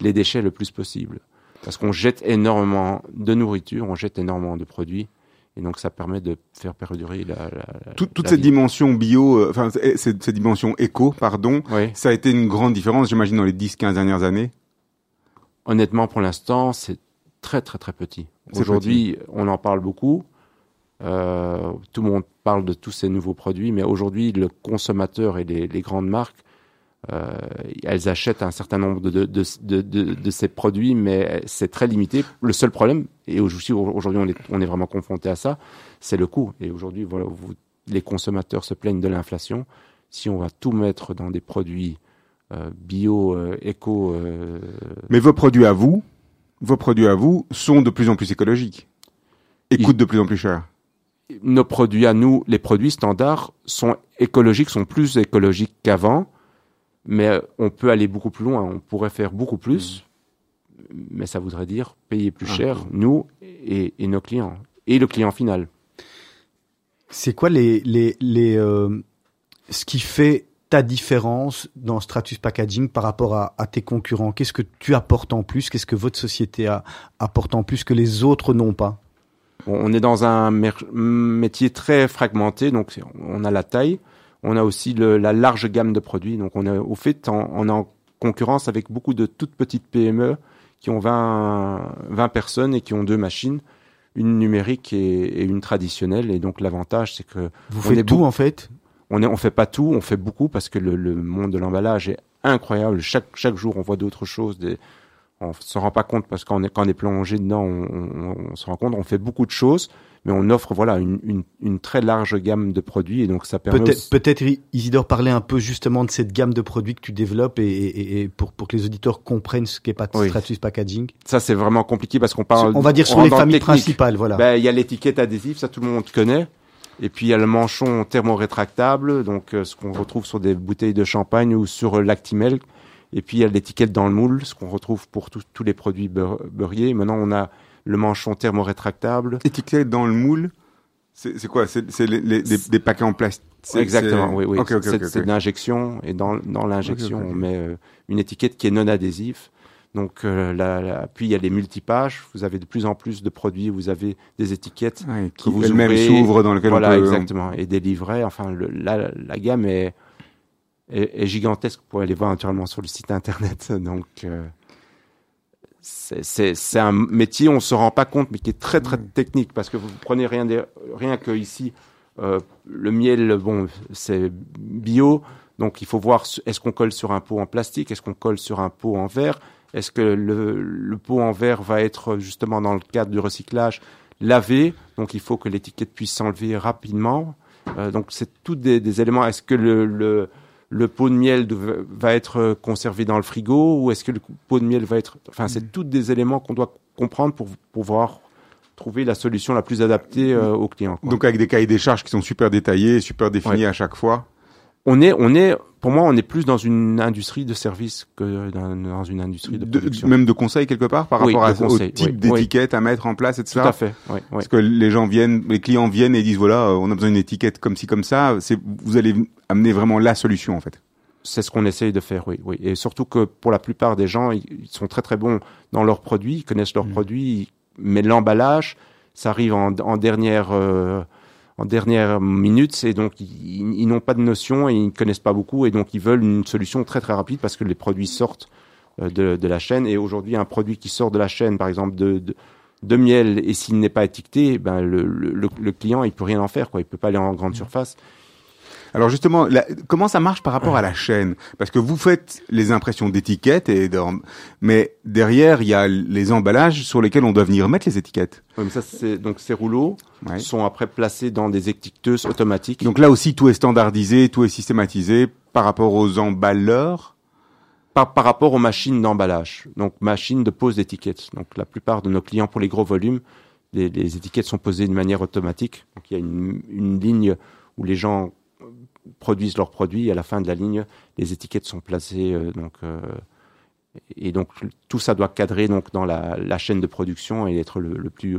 les déchets le plus possible. Parce qu'on jette énormément de nourriture, on jette énormément de produits Et donc ça permet de faire perdurer la, la- la- Toute, toute la cette vie. dimension bio, euh, enfin cette, cette dimension éco, pardon, Oui. ça a été une grande différence, j'imagine, dans les 10-15 dernières années. Honnêtement, pour l'instant, c'est très très très petit. Aujourd'hui, on en parle beaucoup. Euh, tout le monde parle de tous ces nouveaux produits, mais aujourd'hui, le consommateur et les, les grandes marques, euh, elles achètent un certain nombre de, de, de, de, de- ces produits, mais c'est très limité. Le seul problème, et aujourd'hui, on est, on est vraiment confronté à ça, c'est le coût. Et aujourd'hui, voilà, vous- les consommateurs se plaignent de l'inflation. Si on va tout mettre dans des produits euh, bio, euh, éco, euh, Mais vos produits à vous, vos produits à vous sont de plus en plus écologiques et coûtent de plus en plus cher. nos produits à nous, les produits standards, sont écologiques, sont plus écologiques qu'avant, mais euh, on peut aller beaucoup plus loin. On pourrait faire beaucoup plus, mais ça voudrait dire payer plus Ah. cher, nous et, et nos clients, et le client final. C'est quoi les, les, les, euh, ce qui fait ta différence dans Stratus Packaging par rapport à, à tes concurrents? Qu'est-ce que tu apportes en plus? Qu'est-ce que votre société a, apporte en plus que les autres n'ont pas? On est dans un métier très fragmenté, donc on a la taille, on a aussi le- la large gamme de produits. Donc on est au fait, on est en concurrence avec beaucoup de toutes petites PME qui ont 20, 20 personnes et qui ont deux machines, une numérique et, et une traditionnelle. Et donc l'avantage, c'est que Vous On est faites tout en fait? On est, on fait pas tout, on fait beaucoup parce que le, le monde de l'emballage est incroyable. Chaque, chaque jour, on voit d'autres choses. Des, on se rend pas compte parce qu'on est, quand on est plongé dedans, on, on- on se rend compte. On fait beaucoup de choses, mais on offre voilà une, une, une très large gamme de produits et donc ça permet. Peut-être, aussi- peut-être Isidore parler un peu justement de cette gamme de produits que tu développes et, et, et pour, pour que les auditeurs comprennent ce qu'est pas Oui. Stratus Packaging. Ça c'est vraiment compliqué parce qu'on parle. On va dire sur les familles technique. principales, voilà. Ben, il y a l'étiquette adhésive, ça tout le monde connaît. Et puis il y a le manchon thermorétractable, donc euh, ce qu'on retrouve sur des bouteilles de champagne ou sur euh, l'Actimel. Et puis il y a l'étiquette dans le moule, ce qu'on retrouve pour tous- tous les produits beur- beurriers. Maintenant on a le manchon thermorétractable. Étiquette dans le moule, c'est quoi? C'est des, paquets en plastique Exactement, oui, c'est de l'injection et dans, dans l'injection on met euh, une étiquette qui est non adhésive. Donc euh, la- la- puis il y a les multipages. Vous avez de plus en plus de produits. Vous avez des étiquettes Ouais, que qui vous elle-même ouvrez, s'ouvre dans lequel voilà, on peut. exactement. Et des livrets. Enfin, le- la, la gamme est, est, est gigantesque. Vous pouvez aller voir naturellement sur le site internet. [LAUGHS] Donc, euh, c'est- un métier, on se rend pas compte, mais qui est très très technique parce que vous prenez rien, des- rien que ici, euh, le miel, bon, c'est bio. Donc, il faut voir est-ce qu'on colle sur un pot en plastique, est-ce qu'on colle sur un pot en verre, est-ce que le, le pot en verre va être justement dans le cadre du recyclage lavé, donc il faut que l'étiquette puisse s'enlever rapidement. Euh, donc c'est tous des, des éléments. Est-ce que le, le, le pot de miel va être conservé dans le frigo ou est-ce que le pot de miel va être... Enfin, c'est tous des éléments qu'on doit comprendre pour pouvoir trouver la solution la plus adaptée euh, au client. quoi. Donc avec des cahiers des charges qui sont super détaillés, super définis Ouais. à chaque fois. On est, on est, pour moi, on est plus dans une industrie de service que dans, dans une industrie de De- production. même de conseils quelque part par Oui, rapport à, de conseils, au type oui, d'étiquette à mettre en place, etc. Tout à fait. Oui, oui. Parce que les gens viennent, les clients viennent et disent voilà, euh, on a besoin d'une étiquette comme ci comme ça. C'est vous allez amener vraiment la solution en fait. C'est ce qu'on essaye de faire, oui, oui. Et surtout que pour la plupart des gens, ils sont très très bons dans leurs produits, ils connaissent leurs produits, mais l'emballage, ça arrive en, en dernière euh, en dernière minute, et donc ils, n'ont pas de notion et ils ne connaissent pas beaucoup, et donc ils veulent une solution très très rapide parce que les produits sortent euh, de, la chaîne. Et aujourd'hui, un produit qui sort de la chaîne, par exemple de, miel, et s'il n'est pas étiqueté, ben le- le client il peut rien en faire, quoi. Il peut pas aller en grande surface. Alors justement, la- comment ça marche par rapport à la chaîne? Parce que vous faites les impressions d'étiquettes et mais derrière il y a les emballages sur lesquels on doit venir mettre les étiquettes. Ouais, mais ça, c'est donc ces rouleaux Ouais. sont après placés dans des étiqueteuses automatiques. Donc là aussi tout est standardisé, tout est systématisé par rapport aux emballeurs? par, par rapport aux machines d'emballage, donc machines de pose d'étiquettes. Donc la plupart de nos clients pour les gros volumes, les, les étiquettes sont posées de manière automatique. Donc il y a une, une ligne où les gens produisent leurs produits. Et à la fin de la ligne, les étiquettes sont placées. euh, donc euh, et donc tout ça doit cadrer donc dans la, la chaîne de production et être le, le plus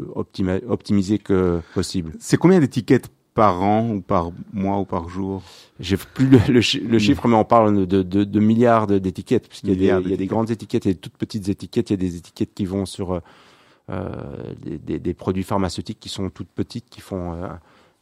optimisé que possible. C'est combien d'étiquettes par an ou par mois ou par jour? J'ai plus le, le chi- le chiffre, mais on parle de, de, de milliards d'étiquettes. Parce qu'il y a, des, il y a des grandes étiquettes et des toutes petites étiquettes. Il y a des étiquettes qui vont sur euh, euh, des, des- des produits pharmaceutiques qui sont toutes petites, qui font euh,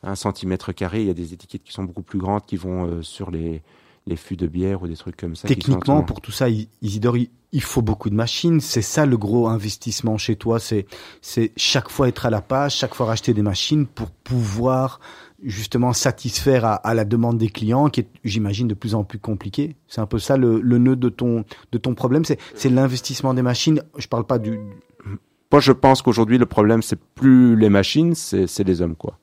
un centimètre carré. Il y a des étiquettes qui sont beaucoup plus grandes, qui vont euh, sur les, les fûts de bière ou des trucs comme ça. sont Techniquement, pour tout ça, Isidore, il, il faut beaucoup de machines. C'est ça le gros investissement chez toi. C'est, c'est chaque fois être à la page, chaque fois racheter des machines pour pouvoir justement satisfaire à, à la demande des clients, qui est, j'imagine, de plus en plus compliquée. C'est un peu ça le, le nœud de ton de ton problème. C'est, c'est l'investissement des machines. Je parle pas du. Moi, je pense qu'aujourd'hui, le problème, c'est plus les machines, c'est c'est les hommes, quoi.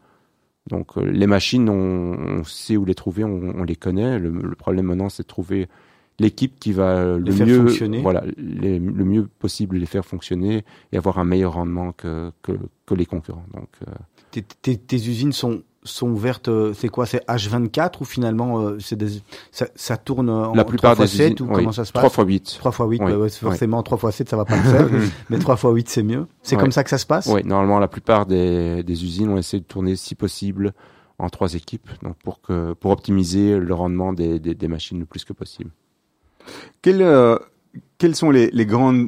Donc, euh, les machines, on, on sait où les trouver, on, on les connaît. Le, le problème maintenant, c'est de trouver l'équipe qui va le faire mieux, fonctionner. voilà, les- le mieux possible les faire fonctionner et avoir un meilleur rendement que que, que les concurrents. Donc, euh, Tes, tes, tes usines sont sont ouvertes. euh, C'est quoi C'est H24 ou finalement euh, c'est des, ça, ça tourne en la plupart 3 des 7 usines, ou oui, comment ça se passe 3 fois 8. 3 fois 8, Oui, bah ouais, oui. forcément 3 fois 7 ça va pas le faire, [LAUGHS] mais 3 fois 8 c'est mieux. C'est comme ça que ça se passe Oui, normalement, la plupart des, des usines ont essayé de tourner, si possible, en trois équipes, donc pour que pour optimiser le rendement des, des, des machines le plus que possible. Quels, euh, quels sont les, les grands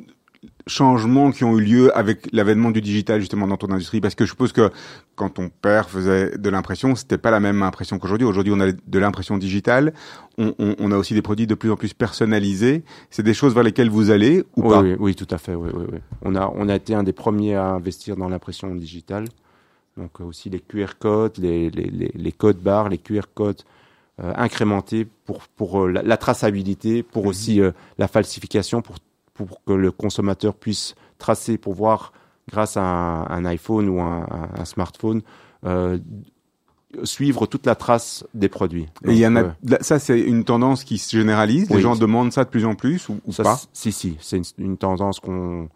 changements qui ont eu lieu avec l'avènement du digital justement dans ton industrie? Parce que je suppose que quand ton père faisait de l'impression, c'était pas la même impression qu'aujourd'hui. Aujourd'hui, on a de l'impression digitale. On, on, on a aussi des produits de plus en plus personnalisés. C'est des choses vers lesquelles vous allez ou oui, pas? oui, oui, tout à fait. Oui, oui, oui. On a on a été un des premiers à investir dans l'impression digitale. Donc euh, aussi les QR codes, les, les, les, les codes barres, les QR codes euh, incrémentés pour pour euh, la, la traçabilité, pour aussi euh, la falsification, pour pour que le consommateur puisse tracer, pour voir grâce à un, un iPhone ou un, smartphone. euh, suivre toute la trace des produits. Et il y en a, Donc, euh, ça c'est une tendance qui se généralise? Les gens demandent ça de plus en plus ou, ou Ça, pas? Si, si, c'est une, une tendance qu'on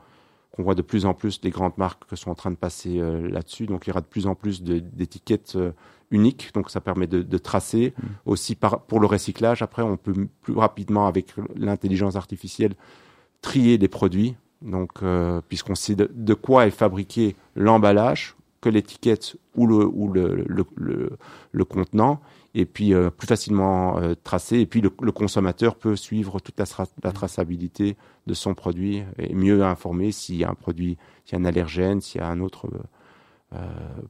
voit de plus en plus. Les grandes marques sont en train de passer euh, là-dessus. Donc, il y aura de plus en plus d'étiquettes euh, uniques. Donc, ça permet de, de tracer. Mm. Aussi, par, pour le recyclage, après, on peut plus rapidement, avec l'intelligence artificielle, trier les produits. Donc, euh, puisqu'on sait de, quoi est fabriqué l'emballage, que l'étiquette ou le, ou le, le, le, contenant, et puis euh, plus facilement euh, tracé. Et puis le, consommateur peut suivre toute la, tra- la traçabilité de son produit et mieux informer s'il y a un produit, s'il y a un allergène, s'il y a un autre euh,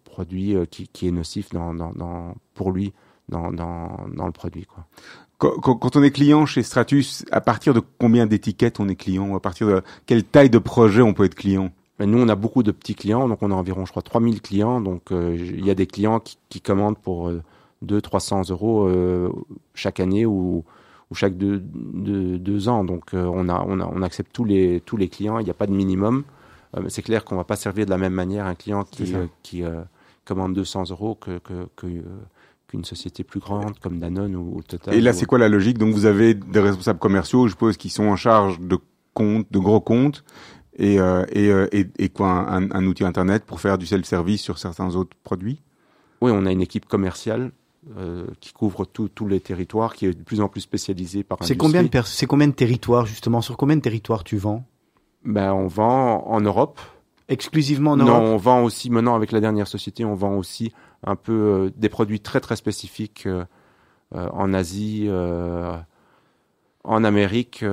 produit qui, qui est nocif dans, dans, pour lui dans, dans, dans le produit. Quoi. Quand, quand- on est client chez Stratus, à partir de combien d'étiquettes on est client À partir de quelle taille de projet on peut être client? Mais nous, on a beaucoup de petits clients, donc on a environ, je crois, 3000 clients. Donc, euh, il y a des clients qui, qui commandent pour euh, 200-300 euros euh, chaque année ou, ou chaque deux, deux, deux ans. Donc, euh, on, a, on, a, on accepte tous les, tous les clients. Il n'y a pas de minimum. Euh, c'est clair qu'on va pas servir de la même manière un client qui, qui euh, commande 200 euros que, que, que, euh, qu'une société plus grande comme Danone ou, ou Total. Et là, ou- c'est quoi la logique? Donc, vous avez des responsables commerciaux, je suppose, qui sont en charge de comptes, de gros comptes, et, euh, et, euh, et, et quoi, un, un outil internet pour faire du self-service sur certains autres produits? Oui, on a une équipe commerciale euh, qui couvre tous les territoires, qui est de plus en plus spécialisée par C'est combien de c'est combien de territoires justement? Sur combien de territoires tu vends? Ben, On vend en Europe. Exclusivement en non, Europe? on vend aussi, maintenant avec la dernière société, on vend aussi un peu euh, des produits très très spécifiques euh, euh, en Asie, en Amérique,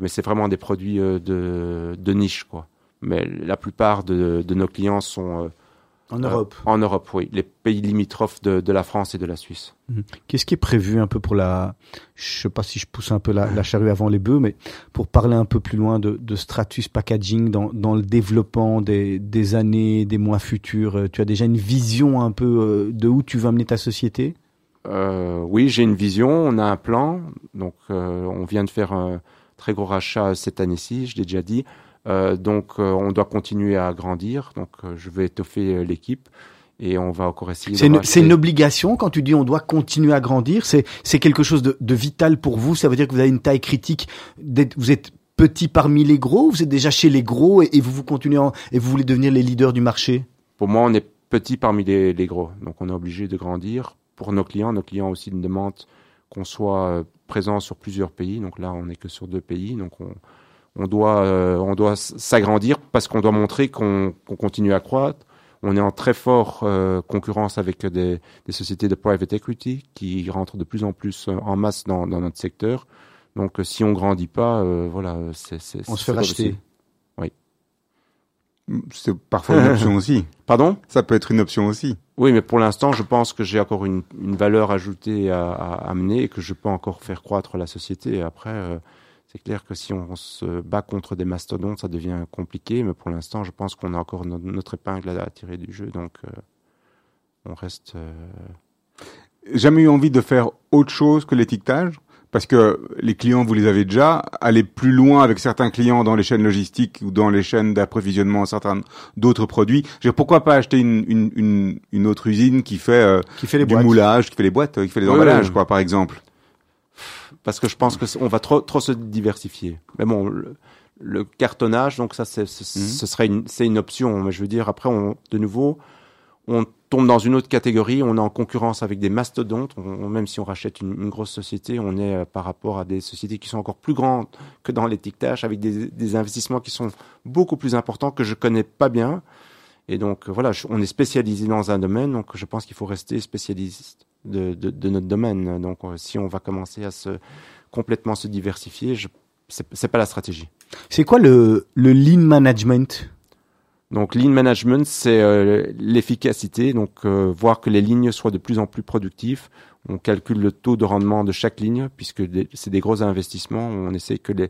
mais c'est vraiment des produits de, de niche. quoi. Mais la plupart de, de nos clients sont En euh, Europe. en Europe, oui, les pays limitrophes de, de la France et de la Suisse. Qu'est-ce qui est prévu un peu pour la, je sais pas si je pousse un peu la, la charrue avant les bœufs, mais pour parler un peu plus loin de, de Stratus Packaging dans, dans le développement des, des années, des mois futurs, euh, tu as déjà une vision un peu euh, de où tu veux amener ta société? Euh, oui, j'ai une vision, on a un plan. Donc, euh, on vient de faire un très gros rachat cette année-ci, je l'ai déjà dit. Euh, donc, euh, on doit continuer à grandir. Donc, euh, je vais étoffer l'équipe et on va encore essayer. C'est une, obligation quand tu dis on doit continuer à grandir. C'est quelque chose de, de vital pour vous. Ça veut dire que vous avez une taille critique. Vous êtes petit parmi les gros. Vous êtes déjà chez les gros et, et vous vous continuez en- et vous voulez devenir les leaders du marché? Pour moi, on est petit parmi les, les gros. Donc, on est obligé de grandir. Pour nos clients, nos clients aussi nous demandent qu'on soit présent sur plusieurs pays. Donc là, on n'est que sur deux pays. Donc, on, on doit, euh, on doit s'agrandir parce qu'on doit montrer qu'on qu'on continue à croître. On est en très fort euh, concurrence avec des, des sociétés de private equity qui rentrent de plus en plus euh, en masse dans, dans notre secteur. Donc, euh, si on grandit pas, euh, voilà, c'est c'est- On se c'est fait racheter. possible. C'est parfois une option aussi. [LAUGHS] Pardon? Ça peut être une option aussi. Oui, mais pour l'instant, je pense que j'ai encore une, une valeur ajoutée à, à amener et que je peux encore faire croître la société. Après, euh, c'est clair que si on se bat contre des mastodontes, ça devient compliqué. Mais pour l'instant, je pense qu'on a encore no- notre épingle à, tirer du jeu. Donc, euh, on reste. euh, Jamais eu envie de faire autre chose que l'étiquetage parce que les clients, vous les avez déjà, aller plus loin avec certains clients dans les chaînes logistiques ou dans les chaînes d'approvisionnement certains d'autres produits. Je veux dire, pourquoi pas acheter une, une, une, une autre usine qui fait euh, Qui fait les du boîtes. moulage, qui fait les boîtes, euh, qui fait les Oui, emballages, oui. quoi, par exemple. Parce que je pense que c'est- on va trop trop se diversifier. Mais bon, le, le cartonnage, donc ça, c'est, ce, Mhm. ce serait une, c'est une option. Mais je veux dire, après, on, de nouveau, on tombe dans une autre catégorie. On est en concurrence avec des mastodontes. On- on- même si on rachète une, une grosse société, on est euh, par rapport à des sociétés qui sont encore plus grandes que dans l'étiquetage, avec des, des investissements qui sont beaucoup plus importants que je connais pas bien. Et donc voilà, on est spécialisé dans un domaine, donc je pense qu'il faut rester spécialiste de, de, de notre domaine. Donc euh, si on va commencer à se complètement se diversifier, je, c'est, pas la stratégie. C'est quoi le, le lean management? Donc lean management, c'est euh, l'efficacité, donc euh, voir que les lignes soient de plus en plus productives. On calcule le taux de rendement de chaque ligne, puisque c'est des gros investissements. On essaie que les,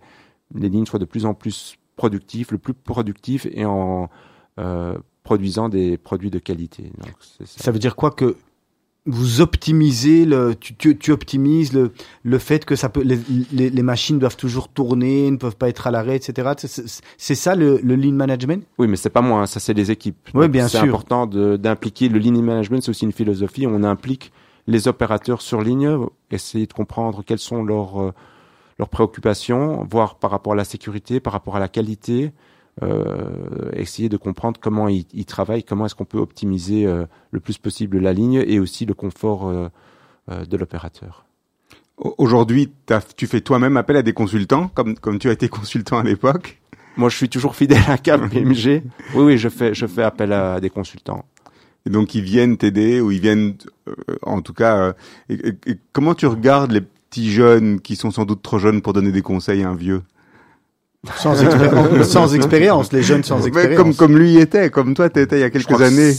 les lignes soient de plus en plus productives, le plus productif et en euh, produisant des produits de qualité. Donc, c'est ça. Ça veut dire quoi que vous optimisez le, tu, tu, tu optimises le, le fait que ça peut, les, les, les machines doivent toujours tourner, ne peuvent pas être à l'arrêt, etc. C'est- C'est c'est ça le, le lean management? Oui, mais c'est pas moi, hein, ça c'est les équipes. Oui, bien C'est sûr. important de- d'impliquer le lean management, c'est aussi une philosophie. On implique les opérateurs sur ligne, essayer de comprendre quelles sont leurs euh, leurs préoccupations, voir par rapport à la sécurité, par rapport à la qualité, essayer de comprendre comment ils, ils travaillent, comment est-ce qu'on peut optimiser euh, le plus possible la ligne et aussi le confort euh, euh, de l'opérateur. Au- Aujourd'hui, tu fais toi-même appel à des consultants, comme, comme tu as été consultant à l'époque? Moi, je suis toujours fidèle à KPMG. [LAUGHS] Oui, oui, je fais, je fais appel à des consultants. Et donc ils viennent t'aider ou ils viennent, euh, en tout cas. euh, et- et- et comment tu regardes les petits jeunes qui sont sans doute trop jeunes pour donner des conseils à un vieux? Sans, expérience, [LAUGHS] sans expérience, les jeunes sans Mais expérience. Comme comme lui était, comme toi t'étais il y a quelques années.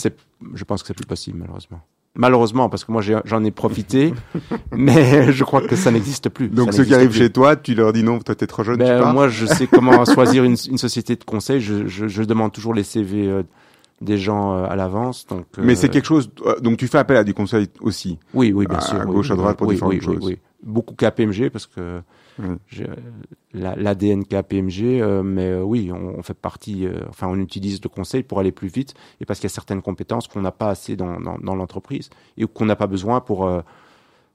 Je pense que c'est plus possible, malheureusement. Malheureusement, parce que moi j'en ai profité, [LAUGHS] mais [LAUGHS] je crois que ça n'existe plus. Donc Ça ceux qui arrivent plus. chez toi, tu leur dis non, toi t'es trop jeune, tu Ben, pars. moi, je sais comment choisir une, une société de conseil. Je, je, je demande toujours les CV euh, des gens euh, à l'avance. Donc, Mais euh, c'est quelque chose. euh, Donc tu fais appel à du conseil aussi. Oui, oui, bien à- sûr. à oui, gauche, à droite pour oui, différentes oui, oui, choses. oui. Beaucoup KPMG parce que Oui. j'ai, euh, la- l'ADN KPMG, euh, mais euh, oui, on, on fait partie. euh, enfin, on utilise le conseil pour aller plus vite et parce qu'il y a certaines compétences qu'on n'a pas assez dans, dans, dans l'entreprise et qu'on n'a pas besoin pour euh,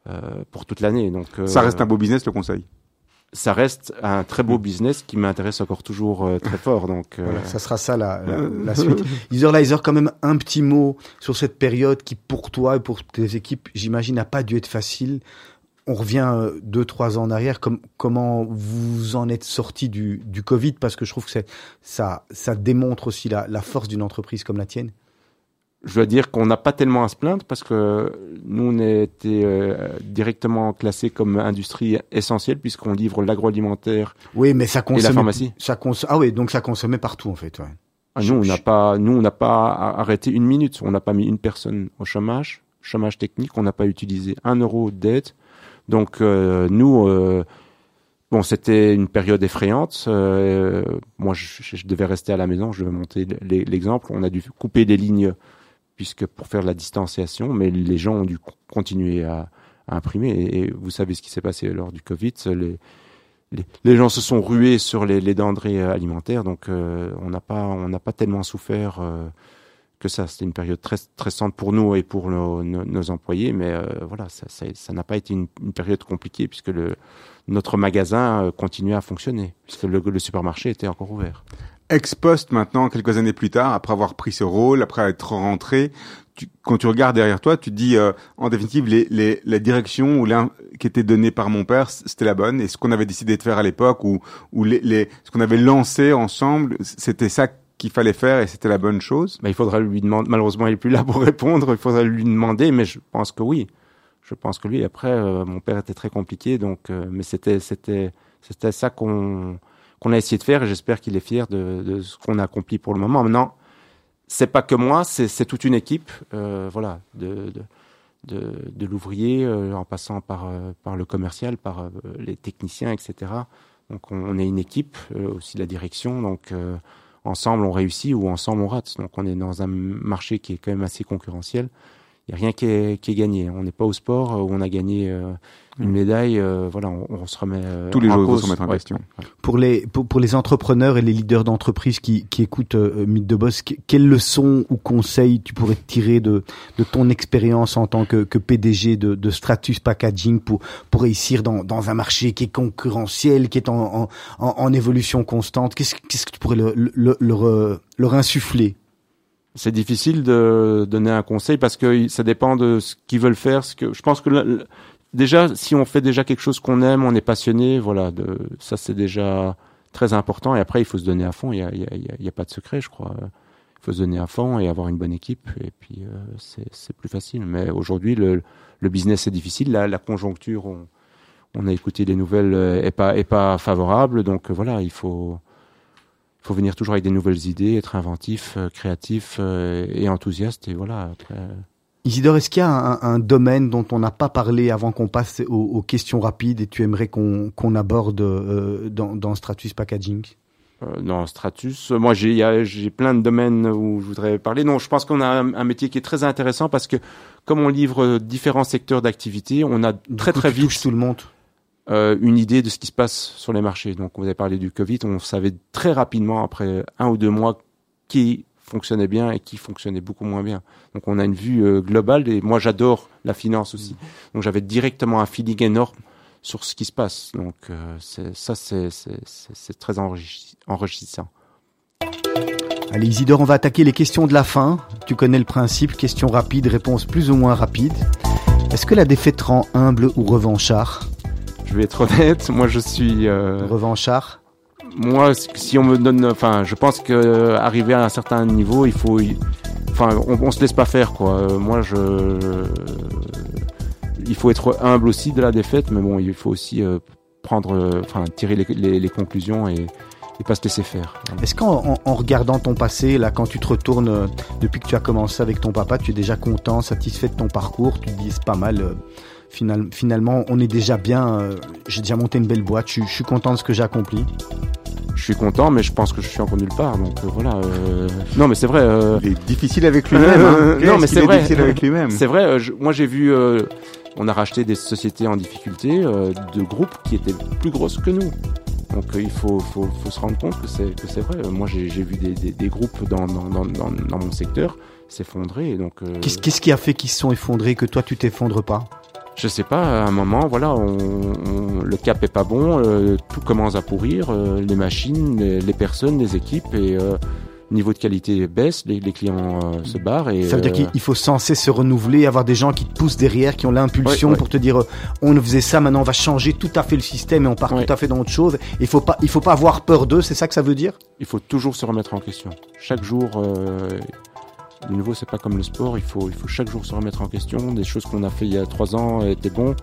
euh, pour toute l'année. Donc, euh, Ça reste un beau business le conseil? ça reste un très beau business qui m'intéresse encore toujours euh, très fort. Donc, euh, Voilà, ça sera ça la, la, la suite. [LAUGHS] Iser Lizer, quand même un petit mot sur cette période qui, pour toi et pour tes équipes, j'imagine, n'a pas dû être facile. On revient euh, deux, trois ans en arrière. Com- comment vous en êtes sorti du, du Covid? Parce que je trouve que ça, ça démontre aussi la, la force d'une entreprise comme la tienne. je dois dire qu'on n'a pas tellement à se plaindre parce que nous, on a été euh, directement classé comme industrie essentielle puisqu'on livre l'agroalimentaire Oui, mais ça et la pharmacie. Ça conso- ah oui, donc ça consommait partout en fait. Ouais. Ah, nous, on n'a pas, nous, on n'a pas arrêté une minute. On n'a pas mis une personne au chômage, chômage technique. On n'a pas utilisé un euro d'aide. Donc, euh, nous, euh, bon, c'était une période effrayante. Euh, moi, je, devais rester à la maison. Je devais monter l'exemple. On a dû couper des lignes puisque pour faire la distanciation, mais les gens ont dû co- continuer à, imprimer. Et, vous savez ce qui s'est passé lors du Covid. Les, gens se sont rués sur les, les denrées alimentaires, donc on n'a pas on n'a pas tellement souffert que ça. C'était une période très stressante pour nous et pour nos, nos, nos employés, mais euh, voilà, ça ça ça n'a pas été une, une période compliquée puisque le notre magasin euh, continuait à fonctionner puisque le, le supermarché était encore ouvert. Ex-post maintenant, quelques années plus tard, après avoir pris ce rôle, après être rentré, tu- quand tu regardes derrière toi, tu te dis, euh, en définitive, les, les, la direction ou qui était donnée par mon père, c'était la bonne. Et ce qu'on avait décidé de faire à l'époque, ou, ou les, les, ce qu'on avait lancé ensemble, c'était ça qu'il fallait faire et c'était la bonne chose. Mais il faudra lui demander. Malheureusement, il est plus là pour répondre. Il faudra lui demander, mais je pense que oui. Je pense que lui. Après, euh, mon père était très compliqué, donc, euh, mais c'était, c'était, c'était ça qu'on qu'on a essayé de faire et j'espère qu'il est fier de, de ce qu'on a accompli pour le moment. Maintenant, c'est pas que moi, c'est toute une équipe, euh, voilà, de de, de, l'ouvrier euh, en passant par euh, par le commercial, par euh, les techniciens, etc. Donc on, est une équipe, euh, aussi la direction, donc ensemble on réussit ou ensemble on rate. Donc on est dans un marché qui est quand même assez concurrentiel. Il n'y a rien qui est, qui est gagné. On n'est pas au sport euh, où on a gagné euh, une médaille. euh, voilà, on, on se remet euh, Tous les en jours, il faut se remettre en Ouais, question. ouais. Pour les pour, pour les entrepreneurs et les leaders d'entreprise qui, qui écoutent euh, Mythe de Boss, que- quelles leçons ou conseils tu pourrais tirer de, de ton expérience en tant que, que PDG de, de Stratus Packaging pour, pour réussir dans, dans un marché qui est concurrentiel, qui est en, en, en, en évolution constante? Qu'est-ce qu'est-ce que tu pourrais le- le- leur, leur insuffler? C'est difficile de donner un conseil parce que ça dépend de ce qu'ils veulent faire. Ce que je pense que déjà, si on fait déjà quelque chose qu'on aime, on est passionné, voilà, ça c'est déjà très important. Et après, il faut se donner à fond. Il y a, y a, pas de secret, je crois. Il faut se donner à fond et avoir une bonne équipe. Et puis euh, c'est plus facile. Mais aujourd'hui, le, business est difficile. La, la conjoncture, on, a écouté les nouvelles, euh, est pas est pas favorable. Donc euh, voilà, il faut faut venir toujours avec des nouvelles idées, être inventif, euh, créatif euh, et enthousiaste. Et voilà. Euh, Isidore, est-ce qu'il y a un, un domaine dont on n'a pas parlé avant qu'on passe aux, aux questions rapides et tu aimerais qu'on qu'on aborde euh, dans, dans Stratus Packaging? Euh, dans Stratus, moi j'ai il plein de domaines où je voudrais parler. Non, je pense qu'on a un, un métier qui est très intéressant parce que comme on livre différents secteurs d'activité, on a très coup, très vite tout le monde. Euh, une idée de ce qui se passe sur les marchés. Donc, vous avez parlé du Covid, on savait très rapidement, après un ou deux mois, qui fonctionnait bien et qui fonctionnait beaucoup moins bien. Donc, on a une vue euh, globale et moi, j'adore la finance aussi. Donc, j'avais directement un feeling énorme sur ce qui se passe. Donc, euh, c'est- ça, c'est c'est- c'est- c'est très enrichi- enrichissant. Allez Isidore, on va attaquer les questions de la fin. Tu connais le principe, questions rapides, réponses plus ou moins rapides. Est-ce que la défaite rend humble ou revanchard? Je vais être honnête, [LAUGHS] moi, je suis... euh, Revanchard moi, si on me donne, enfin, je pense que euh, arriver à un certain niveau, il faut, enfin, on, on se laisse pas faire, quoi. Euh, moi, je, il faut être humble aussi de la défaite, mais bon, il faut aussi euh, prendre, enfin, tirer les, les- les conclusions et, et pas se laisser faire. Est-ce qu'en en, en regardant ton passé, là, quand tu te retournes euh, depuis que tu as commencé avec ton papa, tu es déjà content, satisfait de ton parcours Tu te dis, c'est pas mal. euh, final- finalement, on est déjà bien. euh, J'ai déjà monté une belle boîte. Je, suis- je suis content de ce que j'ai accompli. Je suis content, mais je pense que je suis encore nulle part, donc euh, voilà. euh, Non, mais c'est vrai. euh, Il est difficile avec lui-même. Hein. Non, mais c'est est vrai. difficile avec lui-même. C'est vrai, euh, je- moi j'ai vu, euh, on a racheté des sociétés en difficulté, euh, de groupes qui étaient plus grosses que nous. Donc euh, il faut, faut, faut se rendre compte que c'est que c'est vrai. Moi j'ai vu des, des, des groupes dans, dans, dans, dans, dans mon secteur s'effondrer. et Donc euh, Qu'est-ce qui a fait qu'ils se sont effondrés, que toi, tu t'effondres pas? Je sais pas, à un moment, voilà, on, on- le cap est pas bon, euh, tout commence à pourrir, euh, les machines, les, les personnes, les équipes et euh, niveau de qualité baisse, les, les clients se barrent et Ça veut dire qu'il il faut sans cesse se renouveler, avoir des gens qui te poussent derrière, qui ont l'impulsion Ouais, ouais. pour te dire on ne faisait ça, maintenant on va changer tout à fait le système et on part Ouais. tout à fait dans autre chose. Il faut pas, il faut pas avoir peur d'eux, c'est ça que ça veut dire? Il faut toujours se remettre en question. Chaque jour, de nouveau, c'est pas comme le sport. Il faut, il faut chaque jour se remettre en question. Des choses qu'on a fait il y a trois ans étaient bons,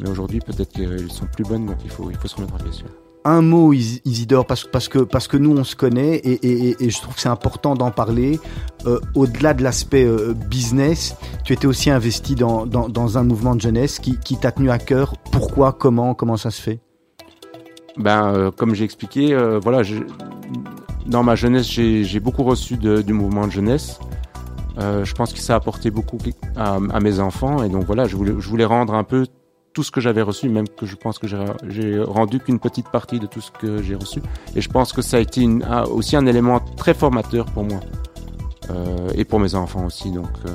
mais aujourd'hui peut-être qu'elles sont plus bonnes, donc il faut, il faut se remettre en question. Un mot, Is- Isidore, parce, parce que parce que nous on se connaît et, et, je trouve que c'est important d'en parler. Euh, Au-delà de l'aspect euh, business, tu étais aussi investi dans, dans, dans un mouvement de jeunesse qui, qui t'a tenu à cœur. Pourquoi Comment Comment ça se fait? Ben, euh, comme j'ai expliqué, voilà, je- dans ma jeunesse, j'ai j'ai beaucoup reçu de- du mouvement de jeunesse. Euh, je pense que ça a apporté beaucoup à, à mes enfants, et donc voilà, je voulais, je voulais rendre un peu tout ce que j'avais reçu, même que je pense que j'ai rendu qu'une petite partie de tout ce que j'ai reçu. Et je pense que ça a été une- aussi un élément très formateur pour moi. Euh, et pour mes enfants aussi, donc euh,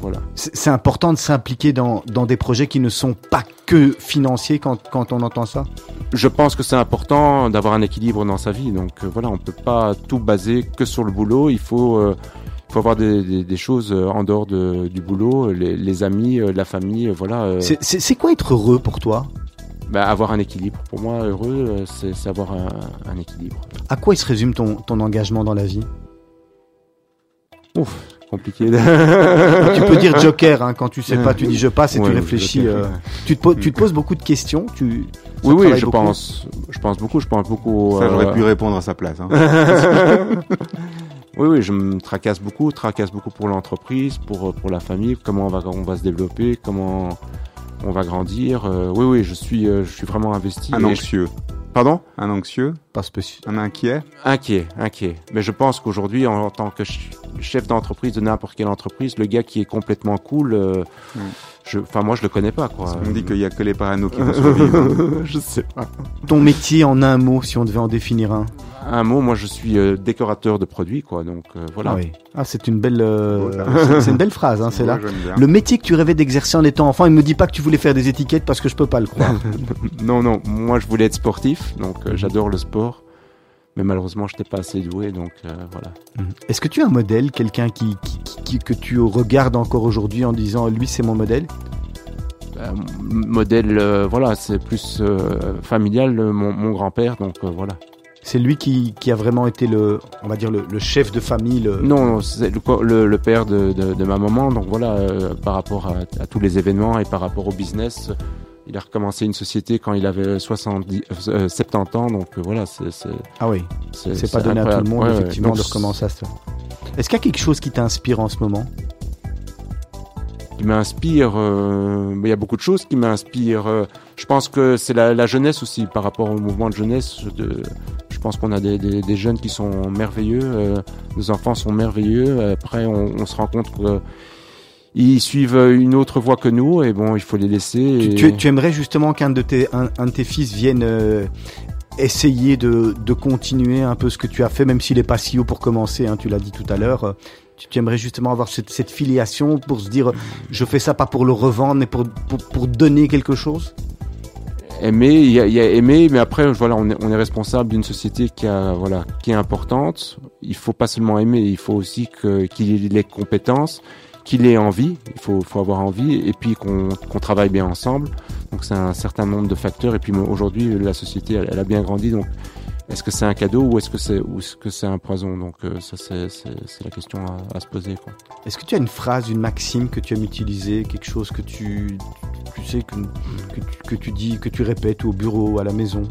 voilà. C'est important de s'impliquer dans, dans des projets qui ne sont pas que financiers quand, quand on entend ça? Je pense que c'est important d'avoir un équilibre dans sa vie. Donc euh, voilà, on peut pas tout baser que sur le boulot. Il faut, il faut avoir des, des, des choses euh, en dehors de, du boulot, les, les amis, euh, la famille, euh, voilà. euh, C'est- quoi être heureux pour toi? Bah, avoir un équilibre. Pour moi, heureux, euh, c'est avoir un, un équilibre. À quoi il se résume ton, ton engagement dans la vie? Ouf, compliqué. [LAUGHS] Tu peux dire joker hein, quand tu sais pas, tu dis je passe et tu réfléchis. Joker, euh, ouais. tu, te poses, tu te poses beaucoup de questions. Tu, Oui, oui, je beaucoup pense, je pense beaucoup, je pense beaucoup. Ça, j'aurais euh, pu répondre à sa place. Hein. [LAUGHS] [LAUGHS] Oui, oui, je me tracasse beaucoup, tracasse beaucoup pour l'entreprise, pour pour la famille, comment on va on va se développer, comment on va grandir. Euh, oui, oui, je suis euh, je suis vraiment investi. Un je- anxieux. Pardon? Un anxieux Pas spécial. Un inquiet Inquiet, inquiet. Mais je pense qu'aujourd'hui, en, en tant que chef d'entreprise de n'importe quelle entreprise, le gars qui est complètement cool, euh, Mm. je, enfin moi je le connais pas quoi. On dit qu'il y a que les parano qui [LAUGHS] vont survivre. [LAUGHS] je sais pas. Ton métier en un mot, si on devait en définir un? Un mot, moi je suis euh, décorateur de produits quoi, donc euh, voilà. Ah oui. Ah, c'est une belle, euh, ça. [LAUGHS] c'est- une belle phrase, hein, c'est Ouais, là. Le métier que tu rêvais d'exercer en étant enfant, il me dit pas que tu voulais faire des étiquettes parce que je peux pas le croire. Non, non, moi je voulais être sportif, donc euh, j'adore le sport. Mais malheureusement, je n'étais pas assez doué, donc euh, voilà. Est-ce que tu as un modèle, quelqu'un qui, qui, qui- qui- que tu regardes encore aujourd'hui en disant lui c'est mon modèle? M- modèle, euh, voilà, c'est plus euh, familial, mon, mon grand-père, donc voilà. C'est lui qui, qui a vraiment été le, on va dire le, le chef de famille. Le... Non, c'est le, père de, de, de ma maman, donc voilà, par rapport à, à tous les événements et par rapport au business, il a recommencé une société quand il avait 70, euh, 70 ans, donc euh, voilà, c'est Ah oui, c'est pas donné à tout le monde Ouais, effectivement Donc, de recommencer à ça. Est-ce qu'il y a quelque chose qui t'inspire en ce moment? Qui m'inspire. euh, mais il y a beaucoup de choses qui m'inspirent. euh, je pense que c'est la, la jeunesse aussi par rapport au mouvement de jeunesse. De, je pense qu'on a des, des, des jeunes qui sont merveilleux. euh, nos enfants sont merveilleux. Après, on, on se rend compte que ils suivent une autre voie que nous et bon, il faut les laisser. tu, et- tu- tu aimerais justement qu'un de tes, un, un de tes fils vienne euh, essayer de, de continuer un peu ce que tu as fait, même s'il est pas si haut pour commencer, hein, tu l'as dit tout à l'heure. Tu, tu aimerais justement avoir cette, cette filiation pour se dire, je fais ça pas pour le revendre, mais pour, pour, pour donner quelque chose? Aimer, il y a, y a aimer, mais après voilà, on est, on est responsable d'une société qui a voilà qui est importante. Il faut pas seulement aimer, il faut aussi qu'il ait les compétences, qu'il ait envie. Il faut, faut avoir envie et puis qu'on travaille bien ensemble. Donc c'est un certain nombre de facteurs. Et puis aujourd'hui, la société elle, elle a bien grandi. Donc est-ce que c'est un cadeau ou est-ce que c'est ou est-ce que c'est un poison? Donc euh, ça c'est la question à, à se poser. Est-ce que tu as une phrase, une maxime que tu aimes utiliser, quelque chose que tu, tu sais que, que, tu, que tu dis, que tu répètes au bureau, à la maison?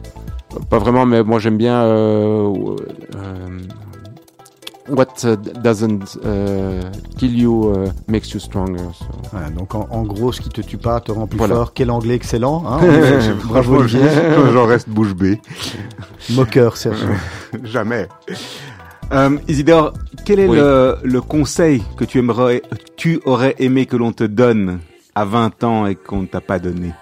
Pas vraiment, mais moi j'aime bien euh, euh, What uh, doesn't uh, kill you uh, makes you stronger. so. Voilà, donc en, en gros, ce qui te tue pas te rend plus Voilà. fort. Quel anglais excellent, hein [LAUGHS] Bravo Olivier. je- J'en reste bouche bée. Moqueur, Serge. [LAUGHS] Jamais. Euh, Isidore, quel est Oui. le, le conseil que tu aimerais, tu aurais aimé que l'on te donne à 20 ans et qu'on ne t'a pas donné?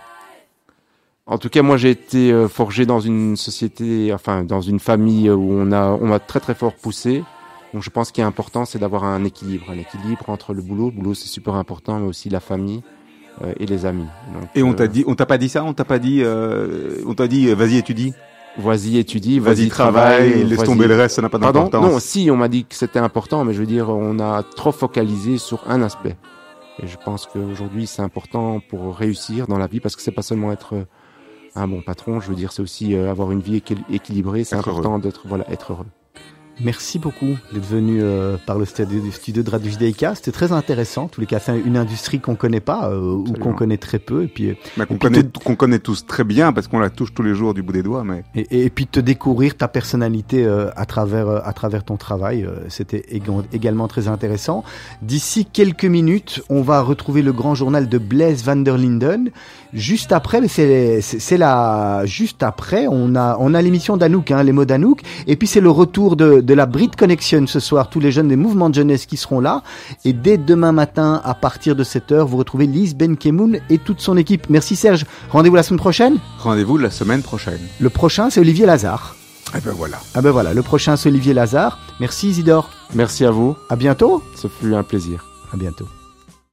En tout cas, moi j'ai été euh, forgé dans une société, enfin dans une famille où on a, on m'a très très fort poussé. Donc je pense qu'il est important, c'est d'avoir un équilibre, un équilibre entre le boulot, le boulot c'est super important, mais aussi la famille euh, et les amis. Donc, Et on euh, t'a dit, on t'a pas dit ça, on t'a pas dit, euh, on t'a dit, euh, vas-y étudie, vas-y étudie, vas-y vas-y travaille, travaille, laisse tomber le reste, ça n'a pas d'importance. Non, si, on m'a dit que c'était important, mais je veux dire, on a trop focalisé sur un aspect. Et je pense qu'aujourd'hui, c'est important pour réussir dans la vie, parce que c'est pas seulement être euh, un bon patron, je veux dire, c'est aussi euh, avoir une vie équil- équilibrée, c'est important d'être, voilà, être heureux. Merci beaucoup d'être venu euh, par le studio, du studio de Radio JDK. C'était très intéressant. En tous les cas, c'est une industrie qu'on connaît pas euh, ou qu'on connaît très peu. Et puis, euh, qu'on connaît, te- qu'on connaît tous très bien parce qu'on la touche tous les jours du bout des doigts, mais et, et puis te découvrir ta personnalité euh, à travers euh, à travers ton travail, euh, c'était éga- également très intéressant. D'ici quelques minutes, on va retrouver le grand journal de Blaise van der Linden. Juste après, mais c'est c'est c'est la juste après, on a on a l'émission d'Anouk, hein, les mots d'Anouk, et puis c'est le retour de de la Brit Connection ce soir. Tous les jeunes des mouvements de jeunesse qui seront là, et dès demain matin à partir de 7 heures, vous retrouvez Lise Benkemoun et toute son équipe. Merci Serge. Rendez-vous la semaine prochaine? rendez-vous la semaine prochaine. Le prochain, c'est Olivier Lazare. Et ben voilà. Ah ben voilà, le prochain c'est Olivier Lazare. Merci Isidore. Merci à vous, À bientôt. ce fut un plaisir. À bientôt.